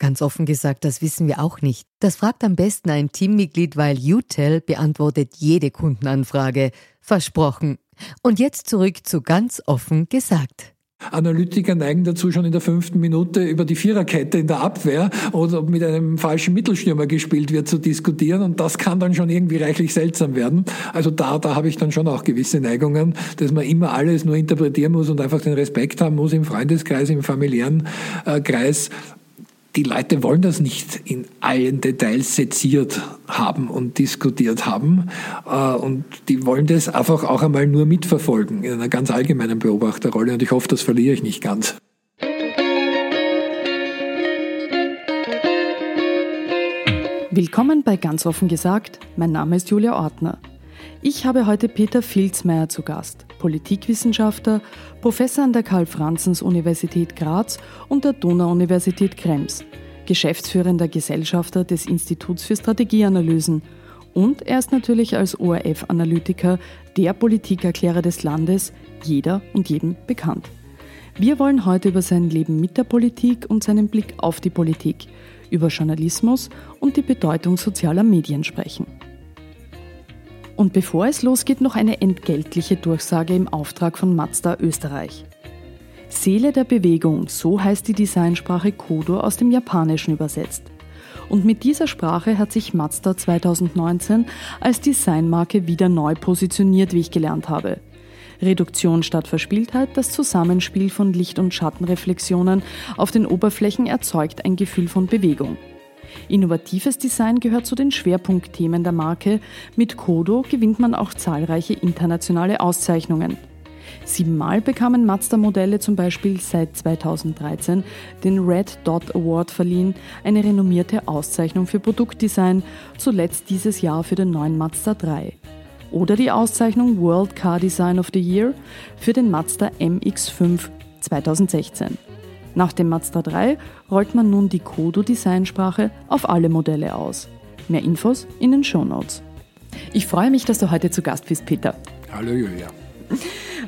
Ganz offen gesagt, das wissen wir auch nicht. Das fragt am besten ein Teammitglied, weil UTEL beantwortet jede Kundenanfrage. Versprochen. Und jetzt zurück zu ganz offen gesagt. Analytiker neigen dazu, schon in der fünften Minute über die Viererkette in der Abwehr oder ob mit einem falschen Mittelstürmer gespielt wird, zu diskutieren. Und das kann dann schon irgendwie reichlich seltsam werden. Also da, da habe ich dann schon auch gewisse Neigungen, dass man immer alles nur interpretieren muss und einfach den Respekt haben muss im Freundeskreis, im familiären äh, Kreis die Leute wollen das nicht in allen Details seziert haben und diskutiert haben. Äh, und die wollen das einfach auch einmal nur mitverfolgen in einer ganz allgemeinen Beobachterrolle. Und ich hoffe, das verliere ich nicht ganz. Willkommen bei Ganz offen gesagt. Mein Name ist Julia Ortner. Ich habe heute Peter Filzmeier zu Gast, Politikwissenschaftler, Professor an der Karl-Franzens-Universität Graz und der Donau-Universität Krems, geschäftsführender Gesellschafter des Instituts für Strategieanalysen und er ist natürlich als ORF-Analytiker der Politikerklärer des Landes, jeder und jedem bekannt. Wir wollen heute über sein Leben mit der Politik und seinen Blick auf die Politik, über Journalismus und die Bedeutung sozialer Medien sprechen. Und bevor es losgeht, noch eine entgeltliche Durchsage im Auftrag von Mazda Österreich. Seele der Bewegung, so heißt die Designsprache Kodo aus dem Japanischen übersetzt. Und mit dieser Sprache hat sich Mazda 2019 als Designmarke wieder neu positioniert, wie ich gelernt habe. Reduktion statt Verspieltheit, das Zusammenspiel von Licht- und Schattenreflexionen auf den Oberflächen erzeugt ein Gefühl von Bewegung. Innovatives Design gehört zu den Schwerpunktthemen der Marke. Mit Kodo gewinnt man auch zahlreiche internationale Auszeichnungen. Siebenmal bekamen Mazda-Modelle zum Beispiel seit 2013 den Red Dot Award verliehen, eine renommierte Auszeichnung für Produktdesign, zuletzt dieses Jahr für den neuen Mazda 3. Oder die Auszeichnung World Car Design of the Year für den Mazda MX5 2016. Nach dem Mazda 3 rollt man nun die Kodo-Designsprache auf alle Modelle aus. Mehr Infos in den Show Notes. Ich freue mich, dass du heute zu Gast bist, Peter. Hallo Julia.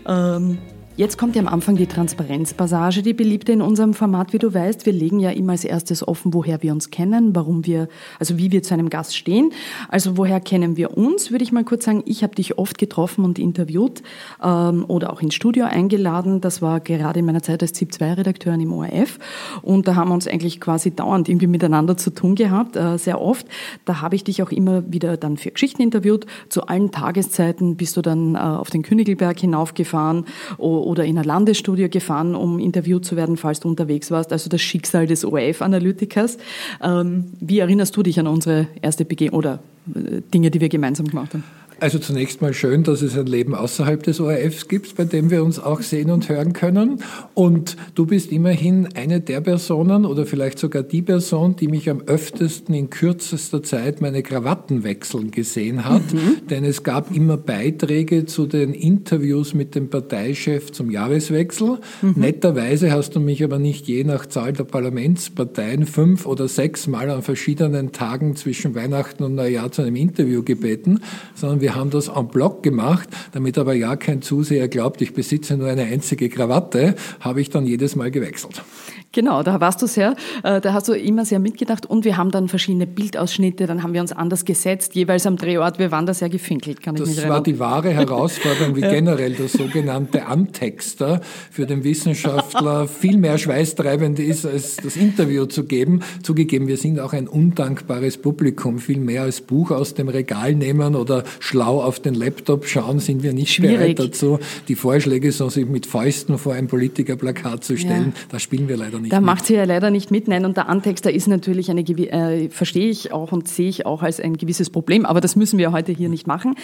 Ähm, Jetzt kommt ja am Anfang die Transparenzpassage, die beliebte in unserem Format, wie du weißt. Wir legen ja immer als erstes offen, woher wir uns kennen, warum wir, also wie wir zu einem Gast stehen. Also woher kennen wir uns, würde ich mal kurz sagen. Ich habe dich oft getroffen und interviewt ähm, oder auch ins Studio eingeladen. Das war gerade in meiner Zeit als ZIP-2-Redakteurin im ORF. Und da haben wir uns eigentlich quasi dauernd irgendwie miteinander zu tun gehabt, äh, sehr oft. Da habe ich dich auch immer wieder dann für Geschichten interviewt. Zu allen Tageszeiten bist du dann äh, auf den Königelberg hinaufgefahren oder in ein Landesstudio gefahren, um interviewt zu werden, falls du unterwegs warst. Also das Schicksal des ORF-Analytikers. Ähm, wie erinnerst du dich an unsere erste Begegnung oder äh, Dinge, die wir gemeinsam gemacht haben? Also zunächst mal schön, dass es ein Leben außerhalb des ORFs gibt, bei dem wir uns auch sehen und hören können. Und du bist immerhin eine der Personen oder vielleicht sogar die Person, die mich am öftesten in kürzester Zeit meine Krawatten wechseln gesehen hat. Mhm. Denn es gab immer Beiträge zu den Interviews mit dem Parteichef zum Jahreswechsel. Mhm. Netterweise hast du mich aber nicht je nach Zahl der Parlamentsparteien fünf oder sechs Mal an verschiedenen Tagen zwischen Weihnachten und Neujahr zu einem Interview gebeten, sondern wir wir haben das en bloc gemacht, damit aber ja kein Zuseher glaubt, ich besitze nur eine einzige Krawatte, habe ich dann jedes Mal gewechselt. Genau, da warst du sehr, äh, da hast du immer sehr mitgedacht und wir haben dann verschiedene Bildausschnitte, dann haben wir uns anders gesetzt, jeweils am Drehort, wir waren da sehr gefinkelt, kann das ich mich erinnern. Das war die wahre Herausforderung, wie generell das sogenannte Antexter für den Wissenschaftler viel mehr schweißtreibend ist, als das Interview zu geben. Zugegeben, wir sind auch ein undankbares Publikum, viel mehr als Buch aus dem Regal nehmen oder schlau auf den Laptop schauen, sind wir nicht Schwierig. bereit dazu. Die Vorschläge, so sich mit Fäusten vor ein Politikerplakat zu stellen, ja. da spielen wir leider nicht Da mit. macht sie ja leider nicht mit. Nein, und der Antexter ist natürlich eine, äh, verstehe ich auch und sehe ich auch als ein gewisses Problem, aber das müssen wir heute hier nicht machen.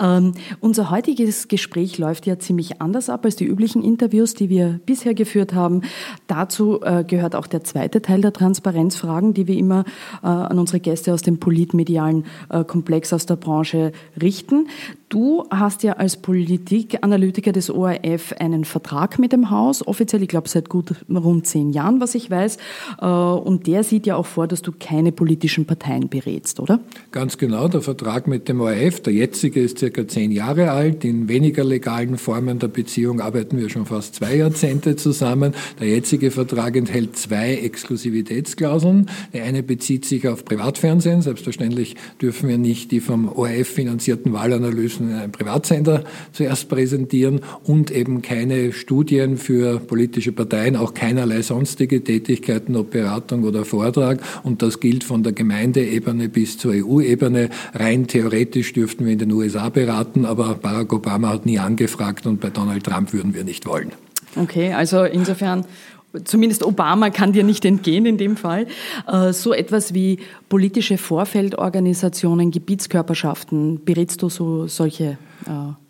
Ähm, unser heutiges Gespräch läuft ja ziemlich anders ab als die üblichen Interviews, die wir bisher geführt haben. Dazu äh, gehört auch der zweite Teil der Transparenzfragen, die wir immer äh, an unsere Gäste aus dem politmedialen äh, Komplex aus der Branche richten. Du hast ja als Politikanalytiker des ORF einen Vertrag mit dem Haus, offiziell, ich glaube seit gut rund zehn Jahren, was ich weiß. Äh, und der sieht ja auch vor, dass du keine politischen Parteien berätst, oder? Ganz genau, der Vertrag mit dem ORF, der jetzige ist circa zehn Jahre alt. In weniger legalen Formen der Beziehung arbeiten wir schon fast zwei Jahrzehnte zusammen. Der jetzige Vertrag enthält zwei Exklusivitätsklauseln. Die eine bezieht sich auf Privatfernsehen. Selbstverständlich dürfen wir nicht die vom ORF finanzierten Wahlanalysen in einem Privatsender zuerst präsentieren und eben keine Studien für politische Parteien, auch keinerlei sonstige Tätigkeiten, ob Beratung oder Vortrag. Und das gilt von der Gemeindeebene bis zur EU-Ebene. Rein theoretisch dürften wir in den USA beraten, aber Barack Obama hat nie angefragt und bei Donald Trump würden wir nicht wollen. Okay, also insofern zumindest Obama kann dir nicht entgehen in dem Fall, äh, so etwas wie politische Vorfeldorganisationen, Gebietskörperschaften, berätst du so solche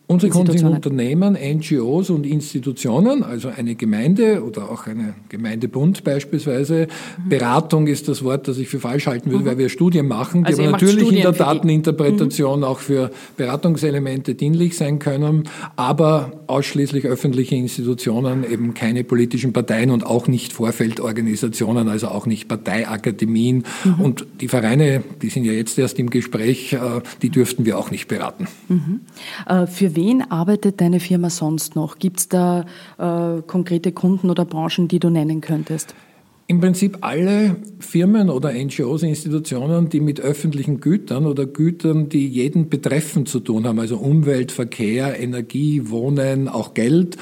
Unsere Kunden sind Unternehmen, NGOs und Institutionen, also eine Gemeinde oder auch eine Gemeindebund beispielsweise. Mhm. Beratung ist das Wort, das ich für falsch halten würde, mhm. weil wir Studien machen, die also aber natürlich Studien in der Dateninterpretation mhm. auch für Beratungselemente dienlich sein können, aber ausschließlich öffentliche Institutionen, eben keine politischen Parteien und auch nicht Vorfeldorganisationen, also auch nicht Parteiakademien. Mhm. Und die Vereine, die sind ja jetzt erst im Gespräch, äh, die dürften wir auch nicht beraten. Mhm. Äh, für wen arbeitet deine Firma sonst noch? Gibt es da äh, konkrete Kunden oder Branchen, die du nennen könntest? Im Prinzip alle Firmen oder NGOs, Institutionen, die mit öffentlichen Gütern oder Gütern, die jeden betreffen zu tun haben, also Umwelt, Verkehr, Energie, Wohnen, auch Geld,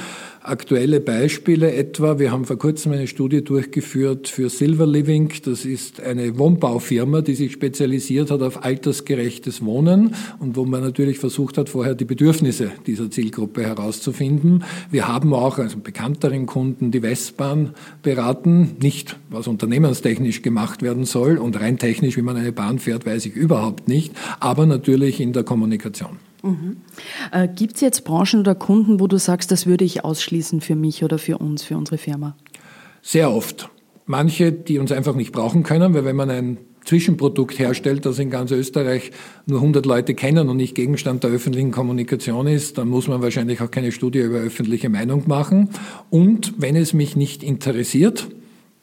Aktuelle Beispiele etwa, wir haben vor kurzem eine Studie durchgeführt für Silver Living. Das ist eine Wohnbaufirma, die sich spezialisiert hat auf altersgerechtes Wohnen und wo man natürlich versucht hat, vorher die Bedürfnisse dieser Zielgruppe herauszufinden. Wir haben auch also bekannteren Kunden die Westbahn beraten, nicht was unternehmenstechnisch gemacht werden soll und rein technisch, wie man eine Bahn fährt, weiß ich überhaupt nicht, aber natürlich in der Kommunikation. Mhm. Äh, Gibt es jetzt Branchen oder Kunden, wo du sagst, das würde ich ausschließen für mich oder für uns, für unsere Firma? Sehr oft. Manche, die uns einfach nicht brauchen können, weil wenn man ein Zwischenprodukt herstellt, das in ganz Österreich nur 100 Leute kennen und nicht Gegenstand der öffentlichen Kommunikation ist, dann muss man wahrscheinlich auch keine Studie über öffentliche Meinung machen. Und wenn es mich nicht interessiert,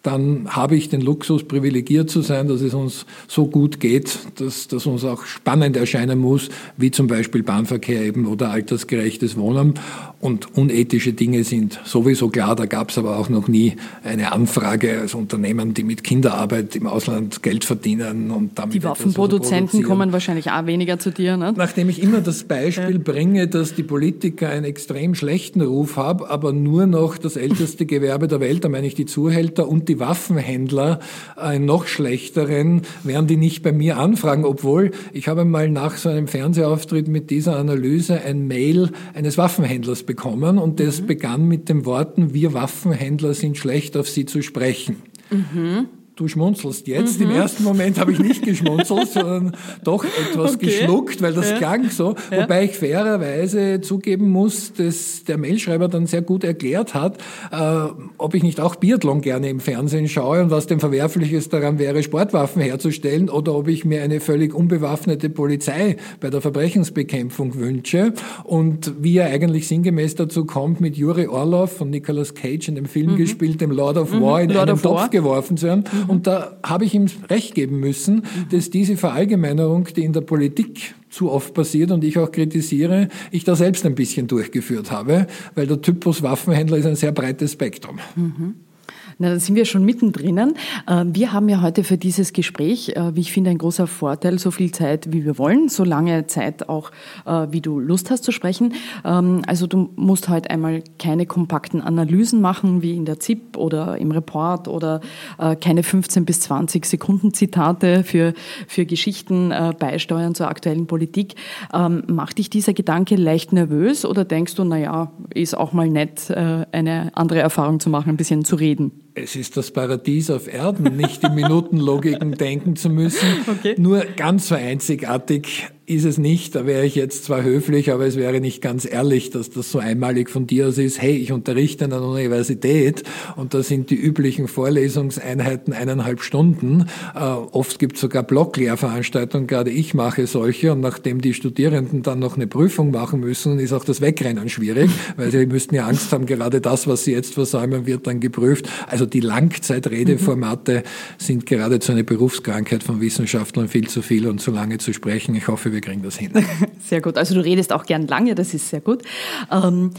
dann habe ich den Luxus, privilegiert zu sein, dass es uns so gut geht, dass das uns auch spannend erscheinen muss, wie zum Beispiel Bahnverkehr eben oder altersgerechtes Wohnen. Und unethische Dinge sind sowieso klar. Da gab es aber auch noch nie eine Anfrage als Unternehmen, die mit Kinderarbeit im Ausland Geld verdienen und damit. Die Waffenproduzenten kommen wahrscheinlich auch weniger zu dir, ne? Nachdem ich immer das Beispiel bringe, dass die Politiker einen extrem schlechten Ruf haben, aber nur noch das älteste Gewerbe der Welt, da meine ich die Zuhälter und die Waffenhändler einen noch schlechteren, werden die nicht bei mir anfragen, obwohl ich habe mal nach so einem Fernsehauftritt mit dieser Analyse ein Mail eines Waffenhändlers bekommen und das mhm. begann mit den Worten, wir Waffenhändler sind schlecht auf Sie zu sprechen. Mhm du schmunzelst jetzt. Mhm. Im ersten Moment habe ich nicht geschmunzelt, sondern doch etwas okay. geschluckt, weil das ja. klang so. Ja. Wobei ich fairerweise zugeben muss, dass der Mailschreiber dann sehr gut erklärt hat, äh, ob ich nicht auch Biathlon gerne im Fernsehen schaue und was denn Verwerfliches daran wäre, Sportwaffen herzustellen oder ob ich mir eine völlig unbewaffnete Polizei bei der Verbrechensbekämpfung wünsche und wie er eigentlich sinngemäß dazu kommt, mit Juri Orlov von Nicolas Cage in dem Film mhm. gespielt, dem Lord of mhm. War, in Lord einen Topf War. geworfen zu werden. Mhm. Und da habe ich ihm recht geben müssen, dass diese Verallgemeinerung, die in der Politik zu oft passiert und ich auch kritisiere, ich da selbst ein bisschen durchgeführt habe, weil der Typus Waffenhändler ist ein sehr breites Spektrum. Mhm. Na, da sind wir schon mittendrin. Ähm, wir haben ja heute für dieses Gespräch, äh, wie ich finde, ein großer Vorteil, so viel Zeit, wie wir wollen, so lange Zeit auch, äh, wie du Lust hast zu sprechen. Ähm, also du musst heute einmal keine kompakten Analysen machen, wie in der ZIP oder im Report oder äh, keine 15 bis 20 Sekunden Zitate für, für Geschichten beisteuern zur aktuellen Politik. Ähm, macht dich dieser Gedanke leicht nervös oder denkst du, naja, ist auch mal nett, eine andere Erfahrung zu machen, ein bisschen zu reden? Es ist das Paradies auf Erden, nicht in Minutenlogiken denken zu müssen. Okay. Nur ganz so einzigartig ist es nicht. Da wäre ich jetzt zwar höflich, aber es wäre nicht ganz ehrlich, dass das so einmalig von dir aus ist. Hey, ich unterrichte an einer Universität und da sind die üblichen Vorlesungseinheiten eineinhalb Stunden. Äh, oft gibt es sogar Blocklehrveranstaltungen, gerade ich mache solche und nachdem die Studierenden dann noch eine Prüfung machen müssen, ist auch das Wegrennen schwierig, weil sie müssten ja Angst haben, gerade das, was sie jetzt versäumen, wird dann geprüft. Also die Langzeitredeformate mhm. sind geradezu eine Berufskrankheit von Wissenschaftlern, viel zu viel und zu lange zu sprechen. Ich hoffe, wir wir kriegen das hin. Sehr gut. Also du redest auch gern lange, das ist sehr gut. Ähm,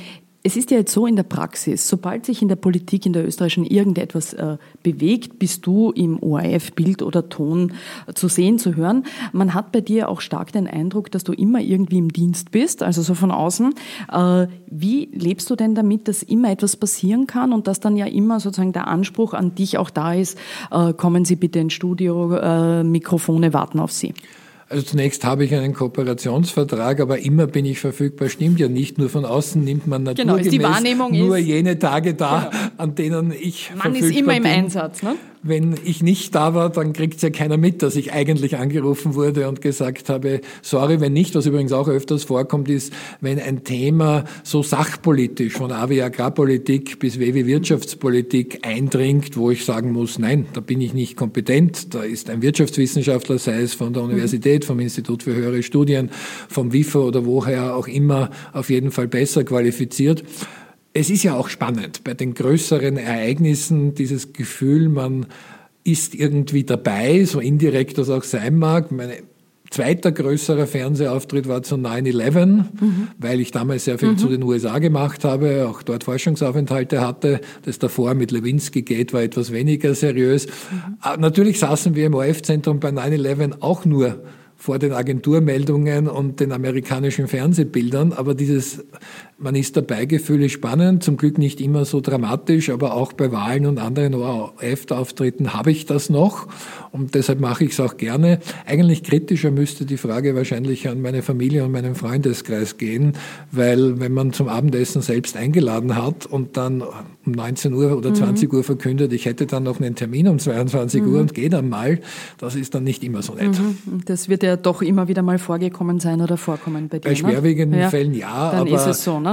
es ist ja jetzt so in der Praxis, sobald sich in der Politik in der österreichischen irgendetwas äh, bewegt, bist du im ORF Bild oder Ton zu sehen, zu hören. Man hat bei dir auch stark den Eindruck, dass du immer irgendwie im Dienst bist, also so von außen. Äh, wie lebst du denn damit, dass immer etwas passieren kann und dass dann ja immer sozusagen der Anspruch an dich auch da ist, äh, kommen Sie bitte ins Studio, äh, Mikrofone warten auf Sie? Also zunächst habe ich einen Kooperationsvertrag, aber immer bin ich verfügbar. Stimmt ja nicht. Nur von außen nimmt man naturgemäß genau, nur jene Tage da, genau. an denen ich man verfügbar bin. Man ist immer im Einsatz, ne? Wenn ich nicht da war, dann kriegt ja keiner mit, dass ich eigentlich angerufen wurde und gesagt habe, sorry, wenn nicht, was übrigens auch öfters vorkommt, ist, wenn ein Thema so sachpolitisch von A wie Agrarpolitik bis W wie Wirtschaftspolitik eindringt, wo ich sagen muss, nein, da bin ich nicht kompetent, da ist ein Wirtschaftswissenschaftler, sei es von der Universität, vom Institut für höhere Studien, vom WIFA oder woher auch immer, auf jeden Fall besser qualifiziert. Es ist ja auch spannend bei den größeren Ereignissen dieses Gefühl, man ist irgendwie dabei, so indirekt das auch sein mag. Mein zweiter größerer Fernsehauftritt war zu 9-11, mhm. weil ich damals sehr viel mhm. zu den USA gemacht habe, auch dort Forschungsaufenthalte hatte. Das davor mit Lewinsky Gate war etwas weniger seriös. Mhm. Ah, natürlich saßen wir im OF-Zentrum bei 9-11 auch nur vor den Agenturmeldungen und den amerikanischen Fernsehbildern, aber dieses man ist dabei, Gefühle spannend, zum Glück nicht immer so dramatisch, aber auch bei Wahlen und anderen ORF-Auftritten habe ich das noch und deshalb mache ich es auch gerne. Eigentlich kritischer müsste die Frage wahrscheinlich an meine Familie und meinen Freundeskreis gehen, weil wenn man zum Abendessen selbst eingeladen hat und dann um 19 Uhr oder 20 mhm. Uhr verkündet, ich hätte dann noch einen Termin um 22 mhm. Uhr und gehe dann mal, das ist dann nicht immer so nett. Mhm. Das wird ja doch immer wieder mal vorgekommen sein oder vorkommen bei dir. Bei ne? schwerwiegenden ne? Fällen ja, dann aber ist es so, ne?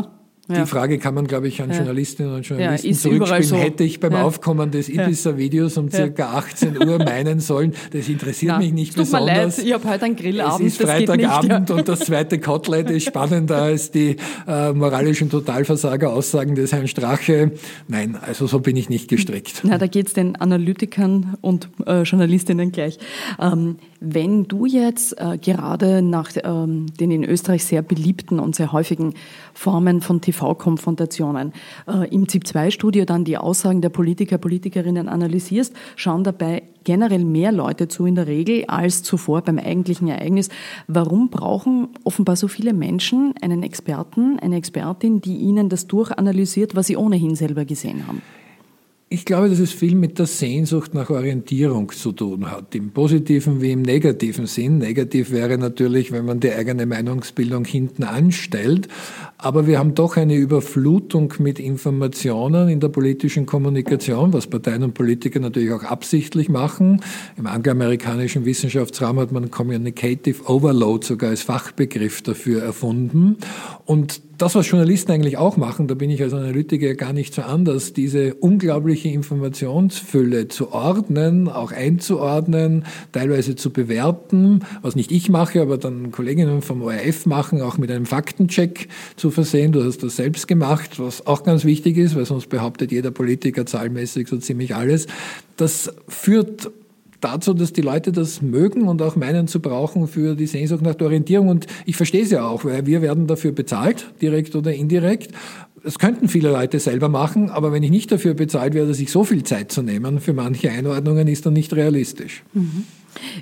Die Frage kann man, glaube ich, an Journalistinnen und Journalisten ja, zurückspielen. So. Hätte ich beim ja. Aufkommen des Ibiza-Videos um circa 18 Uhr meinen sollen, das interessiert Na, mich nicht tut besonders. Tut mir leid, ich habe heute einen Grillabend. Es ist Freitagabend und das zweite Kotelett ist spannender als die äh, moralischen Totalversager-Aussagen des Herrn Strache. Nein, also so bin ich nicht gestrickt. Na, da geht es den Analytikern und äh, Journalistinnen gleich. Ähm, wenn du jetzt äh, gerade nach ähm, den in Österreich sehr beliebten und sehr häufigen Formen von TV-Konfrontationen äh, im ZIP-2-Studio dann die Aussagen der Politiker, Politikerinnen analysierst, schauen dabei generell mehr Leute zu in der Regel als zuvor beim eigentlichen Ereignis. Warum brauchen offenbar so viele Menschen einen Experten, eine Expertin, die ihnen das durchanalysiert, was sie ohnehin selber gesehen haben? Ich glaube, dass es viel mit der Sehnsucht nach Orientierung zu tun hat, im positiven wie im negativen Sinn. Negativ wäre natürlich, wenn man die eigene Meinungsbildung hinten anstellt. Aber wir haben doch eine Überflutung mit Informationen in der politischen Kommunikation, was Parteien und Politiker natürlich auch absichtlich machen. Im angloamerikanischen Wissenschaftsraum hat man Communicative Overload sogar als Fachbegriff dafür erfunden. Und das, was Journalisten eigentlich auch machen, da bin ich als Analytiker gar nicht so anders, diese unglaubliche Informationsfülle zu ordnen, auch einzuordnen, teilweise zu bewerten, was nicht ich mache, aber dann Kolleginnen vom ORF machen, auch mit einem Faktencheck zu versehen. Du hast das selbst gemacht, was auch ganz wichtig ist, weil sonst behauptet jeder Politiker zahlmäßig so ziemlich alles. Das führt dazu, dass die Leute das mögen und auch meinen zu brauchen für die Sehnsucht nach der Orientierung. Und ich verstehe es ja auch, weil wir werden dafür bezahlt, direkt oder indirekt. Das könnten viele Leute selber machen, aber wenn ich nicht dafür bezahlt werde, sich so viel Zeit zu nehmen für manche Einordnungen, ist dann nicht realistisch. Mhm.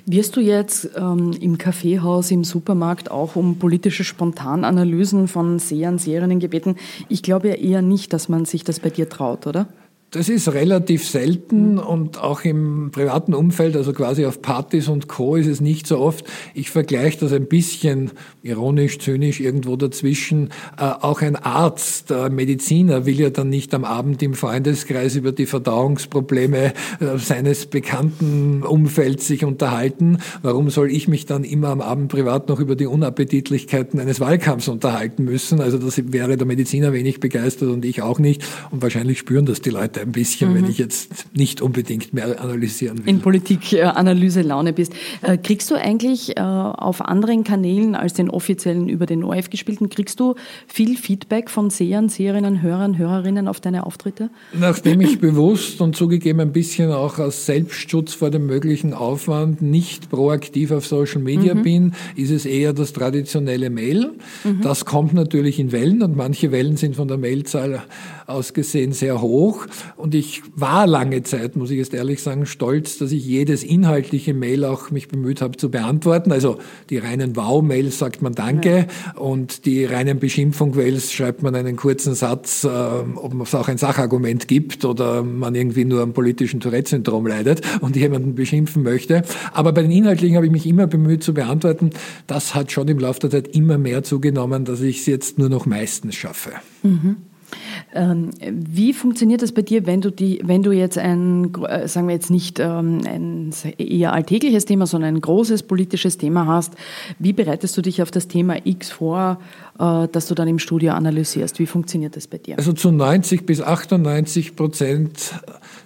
Wirst du jetzt ähm, im Kaffeehaus, im Supermarkt auch um politische Spontananalysen von Sehern, Seherinnen gebeten? Ich glaube ja eher nicht, dass man sich das bei dir traut, oder? Das ist relativ selten und auch im privaten Umfeld, also quasi auf Partys und Co. ist es nicht so oft. Ich vergleiche das ein bisschen ironisch, zynisch irgendwo dazwischen. Äh, auch ein Arzt, ein Mediziner will ja dann nicht am Abend im Freundeskreis über die Verdauungsprobleme äh, seines bekannten Umfelds sich unterhalten. Warum soll ich mich dann immer am Abend privat noch über die Unappetitlichkeiten eines Wahlkampfs unterhalten müssen? Also das wäre der Mediziner wenig begeistert und ich auch nicht. Und wahrscheinlich spüren das die Leute ein bisschen, mhm. wenn ich jetzt nicht unbedingt mehr analysieren will. In Politikanalyse-Laune bist. Äh, kriegst du eigentlich äh, auf anderen Kanälen als den offiziellen über den ORF gespielten, kriegst du viel Feedback von Sehern, Seherinnen, Hörern, Hörerinnen auf deine Auftritte? Nachdem ich bewusst und zugegeben ein bisschen auch aus Selbstschutz vor dem möglichen Aufwand nicht proaktiv auf Social Media mhm. bin, ist es eher das traditionelle Mail. Mhm. Das kommt natürlich in Wellen und manche Wellen sind von der Mailzahl aus gesehen sehr hoch. Und ich war lange Zeit, muss ich jetzt ehrlich sagen, stolz, dass ich jedes inhaltliche Mail auch mich bemüht habe zu beantworten. Also die reinen Wow-Mails sagt man Danke ja. und die reinen Beschimpfung-Mails schreibt man einen kurzen Satz, äh, ob es auch ein Sachargument gibt oder man irgendwie nur am politischen Tourette-Syndrom leidet und jemanden beschimpfen möchte. Aber bei den inhaltlichen habe ich mich immer bemüht zu beantworten. Das hat schon im Laufe der Zeit immer mehr zugenommen, dass ich es jetzt nur noch meistens schaffe. Mhm. Ähm, wie funktioniert das bei dir, wenn du die, wenn du jetzt ein, äh, sagen wir jetzt nicht ähm, ein eher alltägliches Thema, sondern ein großes politisches Thema hast? Wie bereitest du dich auf das Thema X vor, äh, das du dann im Studio analysierst? Wie funktioniert das bei dir? Also zu 90 bis 98 Prozent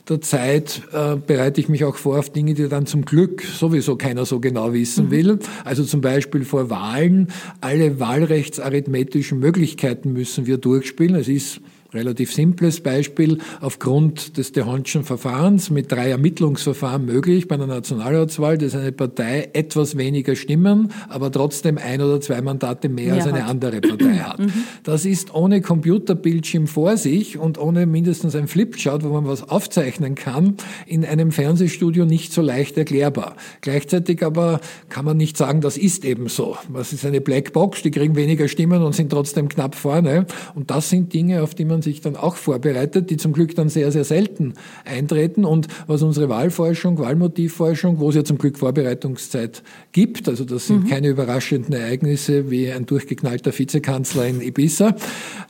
der Zeit äh, bereite ich mich auch vor auf Dinge, die dann zum Glück sowieso keiner so genau wissen mhm. will. Also zum Beispiel vor Wahlen. Alle wahlrechtsarithmetischen Möglichkeiten müssen wir durchspielen. Es ist Relativ simples Beispiel. Aufgrund des Dehonschen Verfahrens mit drei Ermittlungsverfahren möglich bei einer Nationalratswahl, dass eine Partei etwas weniger Stimmen, aber trotzdem ein oder zwei Mandate mehr ja, als eine hat. andere Partei hat. Mhm. Das ist ohne Computerbildschirm vor sich und ohne mindestens ein Flipchart, wo man was aufzeichnen kann, in einem Fernsehstudio nicht so leicht erklärbar. Gleichzeitig aber kann man nicht sagen, das ist eben so. Was ist eine Blackbox? Die kriegen weniger Stimmen und sind trotzdem knapp vorne. Und das sind Dinge, auf die man sich dann auch vorbereitet, die zum Glück dann sehr, sehr selten eintreten. Und was unsere Wahlforschung, Wahlmotivforschung, wo es ja zum Glück Vorbereitungszeit gibt, also das sind mhm. keine überraschenden Ereignisse wie ein durchgeknallter Vizekanzler in Ibiza,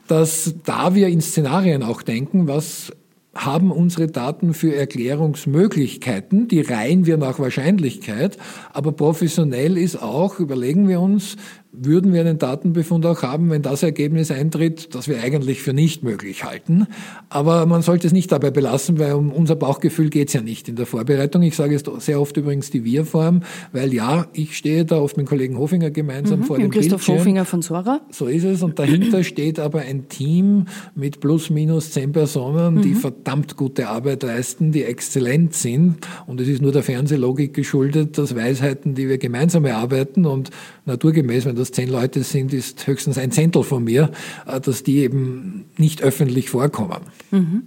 dass da wir in Szenarien auch denken, was haben unsere Daten für Erklärungsmöglichkeiten, die reihen wir nach Wahrscheinlichkeit, aber professionell ist auch, überlegen wir uns, würden wir einen Datenbefund auch haben, wenn das Ergebnis eintritt, das wir eigentlich für nicht möglich halten. Aber man sollte es nicht dabei belassen, weil um unser Bauchgefühl geht es ja nicht in der Vorbereitung. Ich sage es sehr oft übrigens die Wir-Form, weil ja, ich stehe da oft mit dem Kollegen Hofinger gemeinsam mhm, vor dem Christoph Bildschirm. Hofinger von Sora. So ist es. Und dahinter steht aber ein Team mit plus minus zehn Personen, die mhm. verdammt gute Arbeit leisten, die exzellent sind. Und es ist nur der Fernsehlogik geschuldet, dass Weisheiten, die wir gemeinsam erarbeiten und naturgemäß, wenn das zehn Leute sind, ist höchstens ein Zehntel von mir, äh, dass die eben nicht öffentlich vorkommen. Mhm.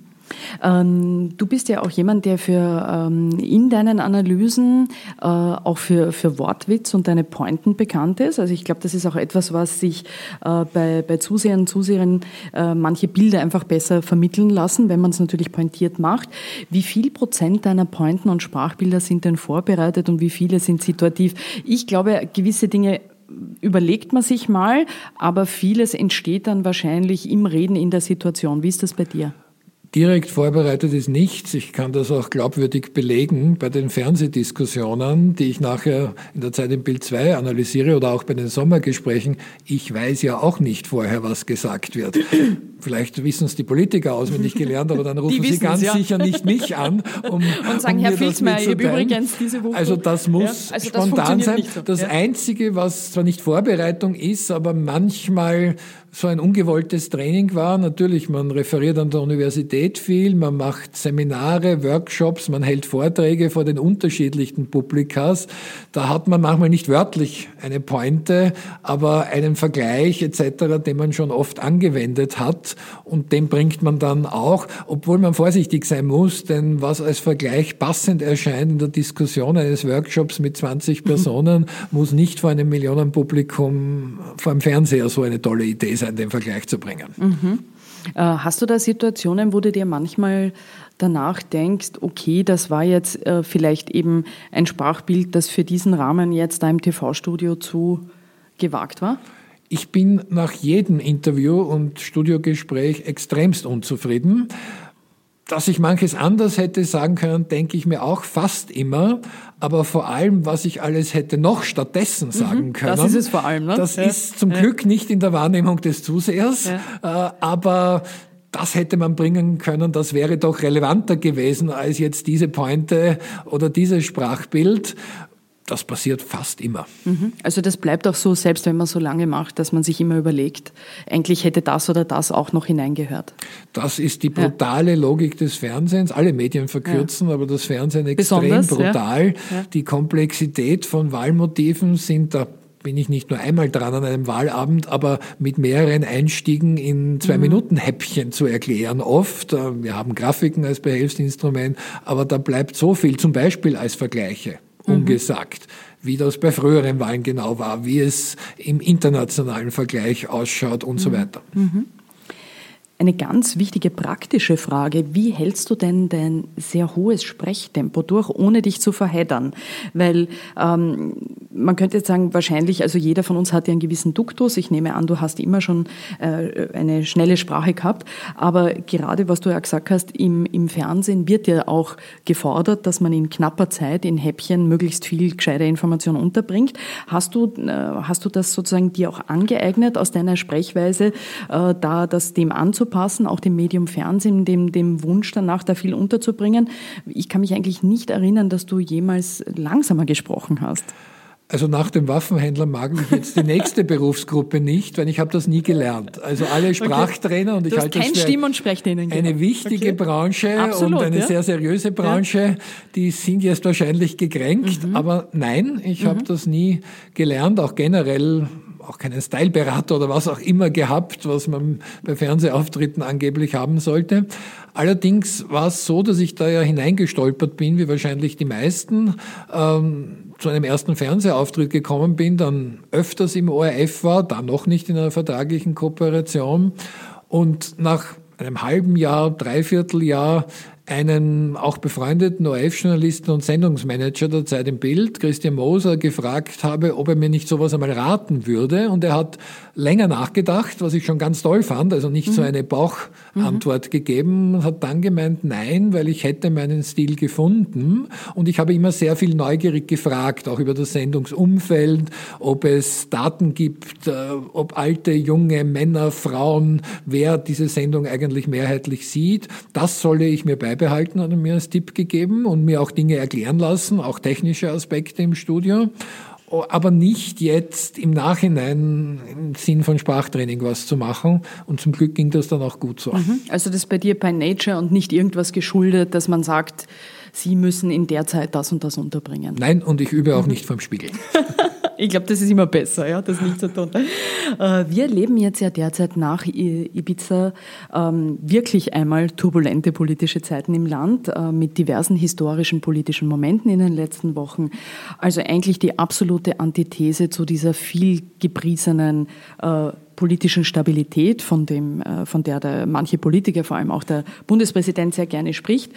Ähm, du bist ja auch jemand, der für ähm, in deinen Analysen äh, auch für, für Wortwitz und deine Pointen bekannt ist. Also ich glaube, das ist auch etwas, was sich äh, bei, bei Zusehern und Zuseherinnen äh, manche Bilder einfach besser vermitteln lassen, wenn man es natürlich pointiert macht. Wie viel Prozent deiner Pointen und Sprachbilder sind denn vorbereitet und wie viele sind situativ? Ich glaube, gewisse Dinge überlegt man sich mal, aber vieles entsteht dann wahrscheinlich im Reden in der Situation. Wie ist das bei dir? Direkt vorbereitet ist nichts. Ich kann das auch glaubwürdig belegen bei den Fernsehdiskussionen, die ich nachher in der Zeit im Bild 2 analysiere oder auch bei den Sommergesprächen. Ich weiß ja auch nicht vorher, was gesagt wird. Vielleicht wissen es die Politiker auswendig gelernt, aber dann rufen sie ganz ja. sicher nicht mich an. Um, und sagen, um Herr Filzmeier, ich habe übrigens diese Woche. Also das muss ja, also spontan das sein. So. Das ja. Einzige, was zwar nicht Vorbereitung ist, aber manchmal so ein ungewolltes Training war. Natürlich, man referiert an der Universität viel, man macht Seminare, Workshops, man hält Vorträge vor den unterschiedlichsten Publikas. Da hat man manchmal nicht wörtlich eine Pointe, aber einen Vergleich etc., den man schon oft angewendet hat und den bringt man dann auch, obwohl man vorsichtig sein muss, denn was als Vergleich passend erscheint in der Diskussion eines Workshops mit 20 mhm. Personen, muss nicht vor einem Millionenpublikum vor dem Fernseher so eine tolle Idee sein sein, den Vergleich zu bringen. Mhm. Äh, hast du da Situationen, wo du dir manchmal danach denkst, okay, das war jetzt äh, vielleicht eben ein Sprachbild, das für diesen Rahmen jetzt da im TV-Studio zu gewagt war? Ich bin nach jedem Interview und Studiogespräch extremst unzufrieden. Dass ich manches anders hätte sagen können, denke ich mir auch fast immer. Aber vor allem, was ich alles hätte noch stattdessen mhm, sagen können. Das ist es vor allem. Ne? Das ja. ist zum ja. Glück nicht in der Wahrnehmung des Zusehers. Ja. Äh, aber das hätte man bringen können, das wäre doch relevanter gewesen als jetzt diese Pointe oder dieses Sprachbild das passiert fast immer. Mhm. Also das bleibt auch so, selbst wenn man so lange macht, dass man sich immer überlegt, eigentlich hätte das oder das auch noch hineingehört. Das ist die brutale ja. Logik des Fernsehens. Alle Medien verkürzen, ja. aber das Fernsehen extrem Besonders, brutal. Ja. Die Komplexität von Wahlmotiven sind da bin ich nicht nur einmal dran an einem Wahlabend, aber mit mehreren Einstiegen in zwei mhm. Minuten Häppchen zu erklären. Oft, äh, wir haben Grafiken als Behelfsinstrument, aber da bleibt so viel, zum Beispiel als Vergleiche ungesagt, wie das bei früheren Wahlen genau war, wie es im internationalen Vergleich ausschaut und so mhm. weiter. Mhm. Eine ganz wichtige praktische Frage, wie hältst du denn dein sehr hohes Sprechtempo durch, ohne dich zu verheddern? Weil ähm, man könnte jetzt sagen, wahrscheinlich, also jeder von uns hat ja einen gewissen Duktus. Ich nehme an, du hast immer schon äh, eine schnelle Sprache gehabt. Aber gerade, was du ja gesagt hast, im, im Fernsehen wird ja auch gefordert, dass man in knapper Zeit in Häppchen möglichst viel gescheite Information unterbringt. Hast du, äh, hast du das sozusagen dir auch angeeignet aus deiner Sprechweise, äh, da das dem anzupassen? Anzupassen, auch dem Medium Fernsehen, dem, dem Wunsch danach, da viel unterzubringen. Ich kann mich eigentlich nicht erinnern, dass du jemals langsamer gesprochen hast. Also nach dem Waffenhändler mag mich jetzt die nächste Berufsgruppe nicht, weil ich habe das nie gelernt. Also alle Sprachtrainer okay. und ich halte das für Stimm- und eine genau. wichtige okay. Branche Absolut, und eine ja. sehr seriöse Branche, ja. die sind jetzt wahrscheinlich gekränkt. Mhm. Aber nein, ich mhm. habe das nie gelernt, auch generell auch keinen Styleberater oder was auch immer gehabt, was man bei Fernsehauftritten angeblich haben sollte. Allerdings war es so, dass ich da ja hineingestolpert bin, wie wahrscheinlich die meisten, ähm, zu einem ersten Fernsehauftritt gekommen bin, dann öfters im ORF war, da noch nicht in einer vertraglichen Kooperation und nach einem halben Jahr, dreiviertel Jahr einen auch befreundeten ORF-Journalisten und Sendungsmanager der Zeit im Bild, Christian Moser, gefragt habe, ob er mir nicht sowas einmal raten würde. Und er hat länger nachgedacht, was ich schon ganz toll fand, also nicht mhm. so eine Bauchantwort mhm. gegeben, und hat dann gemeint, nein, weil ich hätte meinen Stil gefunden. Und ich habe immer sehr viel neugierig gefragt, auch über das Sendungsumfeld, ob es Daten gibt, äh, ob alte, junge Männer, Frauen, wer diese Sendung eigentlich mehrheitlich sieht. Das solle ich mir bei beibehalten, hat er mir als Tipp gegeben und mir auch Dinge erklären lassen, auch technische Aspekte im Studio aber nicht jetzt im Nachhinein im Sinn von Sprachtraining was zu machen. Und zum Glück ging das dann auch gut so. Mhm. Also das ist bei dir bei Nature und nicht irgendwas geschuldet, dass man sagt, Sie müssen in der Zeit das und das unterbringen. Nein, und ich übe auch mhm. nicht vom Spiegel. Ich glaube, das ist immer besser, ja, das nicht zu tun. Äh, wir leben jetzt ja derzeit nach Ibiza ähm, wirklich einmal turbulente politische Zeiten im Land äh, mit diversen historischen politischen Momenten in den letzten Wochen. Also eigentlich die absolute Antithese zu dieser viel gepriesenen äh, politischen Stabilität, von, dem, äh, von der, der manche Politiker, vor allem auch der Bundespräsident, sehr gerne spricht.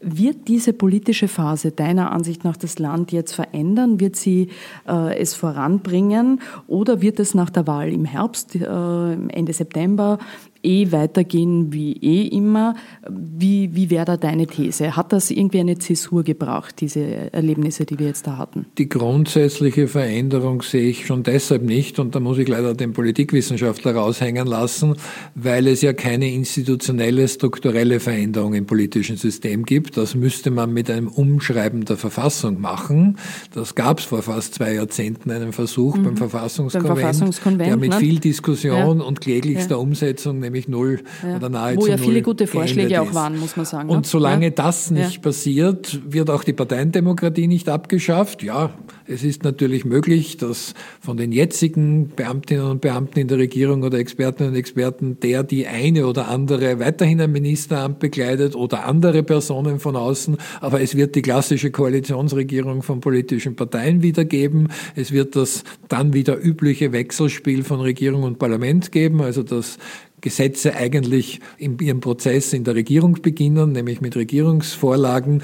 Wird diese politische Phase deiner Ansicht nach das Land jetzt verändern? Wird sie äh, es voranbringen? Oder wird es nach der Wahl im Herbst, äh, Ende September, eh weitergehen wie eh immer. Wie, wie wäre da deine These? Hat das irgendwie eine Zäsur gebracht, diese Erlebnisse, die wir jetzt da hatten? Die grundsätzliche Veränderung sehe ich schon deshalb nicht und da muss ich leider den Politikwissenschaftler raushängen lassen, weil es ja keine institutionelle, strukturelle Veränderung im politischen System gibt. Das müsste man mit einem Umschreiben der Verfassung machen. Das gab es vor fast zwei Jahrzehnten einen Versuch mhm. beim, Verfassungskonvent, beim Verfassungskonvent, der mit ne? viel Diskussion ja. und kläglichster ja. Umsetzung nämlich null ja. oder nahezu Wo ja viele gute Vorschläge auch waren, muss man sagen. Und ne? solange ja. das nicht ja. passiert, wird auch die Parteiendemokratie nicht abgeschafft. Ja, es ist natürlich möglich, dass von den jetzigen Beamtinnen und Beamten in der Regierung oder Expertinnen und Experten der die eine oder andere weiterhin ein Ministeramt bekleidet oder andere Personen von außen. Aber es wird die klassische Koalitionsregierung von politischen Parteien wieder geben. Es wird das dann wieder übliche Wechselspiel von Regierung und Parlament geben, also das Gesetze eigentlich in ihrem Prozess in der Regierung beginnen, nämlich mit Regierungsvorlagen.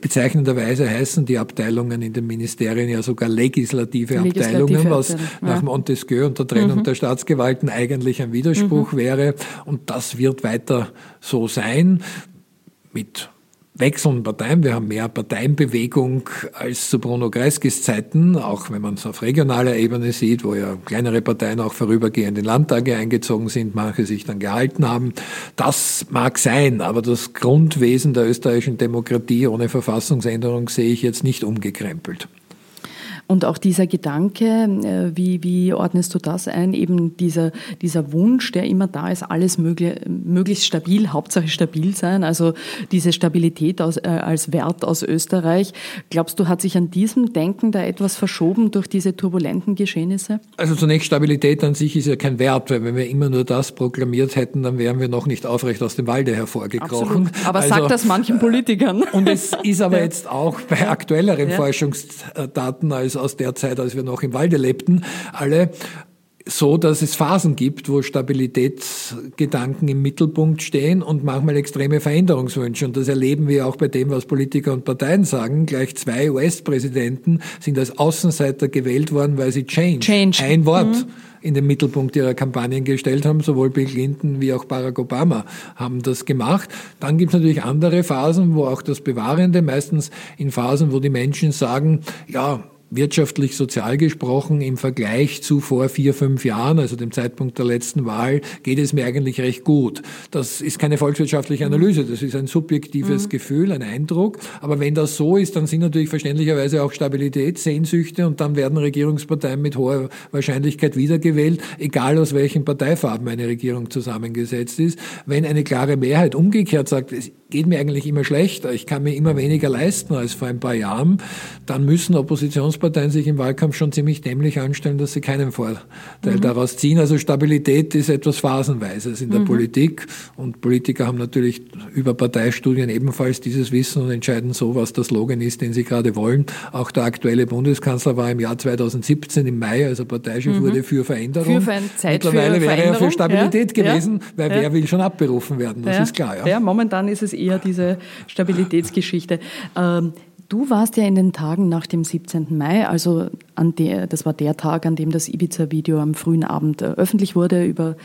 Bezeichnenderweise heißen die Abteilungen in den Ministerien ja sogar legislative, legislative Abteilungen, was ja. nach Montesquieu und der Trennung mhm. der Staatsgewalten eigentlich ein Widerspruch mhm. wäre. Und das wird weiter so sein mit wechselnden Parteien. Wir haben mehr Parteienbewegung als zu Bruno Kreiskis Zeiten, auch wenn man es auf regionaler Ebene sieht, wo ja kleinere Parteien auch vorübergehend in Landtage eingezogen sind, manche sich dann gehalten haben. Das mag sein, aber das Grundwesen der österreichischen Demokratie ohne Verfassungsänderung sehe ich jetzt nicht umgekrempelt. Und auch dieser Gedanke, äh, wie, wie ordnest du das ein? Eben dieser, dieser Wunsch, der immer da ist, alles möglich, möglichst stabil, Hauptsache stabil sein, also diese Stabilität aus, äh, als Wert aus Österreich. Glaubst du, hat sich an diesem Denken da etwas verschoben durch diese turbulenten Geschehnisse? Also zunächst Stabilität an sich ist ja kein Wert, weil wenn wir immer nur das proklamiert hätten, dann wären wir noch nicht aufrecht aus dem Walde hervorgekrochen. Absolut. Aber also, sagt das manchen Politikern. Und es ist aber jetzt auch bei aktuelleren ja. Forschungsdaten als aus der Zeit, als wir noch im Walde lebten, alle so, dass es Phasen gibt, wo Stabilitätsgedanken im Mittelpunkt stehen und manchmal extreme Veränderungswünsche. Und das erleben wir auch bei dem, was Politiker und Parteien sagen. Gleich zwei US-Präsidenten sind als Außenseiter gewählt worden, weil sie Change, Change. ein Wort. Mhm in den Mittelpunkt ihrer Kampagnen gestellt haben. Sowohl Bill Clinton wie auch Barack Obama haben das gemacht. Dann gibt es natürlich andere Phasen, wo auch das Bewahrende, meistens in Phasen, wo die Menschen sagen, ja, wirtschaftlich sozial gesprochen im Vergleich zu vor vier, fünf Jahren, also dem Zeitpunkt der letzten Wahl, geht es mir eigentlich recht gut. Das ist keine volkswirtschaftliche Analyse, das ist ein subjektives mhm. Gefühl, ein Eindruck. Aber wenn das so ist, dann sind natürlich verständlicherweise auch Stabilität, Sehnsüchte und dann werden Regierungsparteien mit hoher Wahrscheinlichkeit wiedergewählt, egal aus welchen Parteifarben eine Regierung zusammengesetzt ist. Wenn eine klare Mehrheit umgekehrt sagt, es geht mir eigentlich immer schlechter, ich kann mir immer weniger leisten als vor ein paar Jahren, dann müssen Oppositions Oppositionsparteien sich im Wahlkampf schon ziemlich dämlich anstellen, dass sie keinen Vorteil mhm. daraus ziehen. Also Stabilität ist etwas Phasenweises in der mhm. Politik und Politiker haben natürlich über Parteistudien ebenfalls dieses Wissen und entscheiden so, was der Slogan ist, den sie gerade wollen. Auch der aktuelle Bundeskanzler war im Jahr 2017 im Mai, also Parteichef mhm. wurde für Veränderung. Für Zeit Mittlerweile für wäre er für Stabilität ja, gewesen, ja, weil ja. wer will schon abberufen werden, das ist klar. Ja. momentan ist es eher diese Stabilitätsgeschichte. Ähm, Du warst ja in den Tagen nach dem 17. Mai, also an der, das war der Tag, an dem das Ibiza-Video am frühen Abend äh, öffentlich wurde über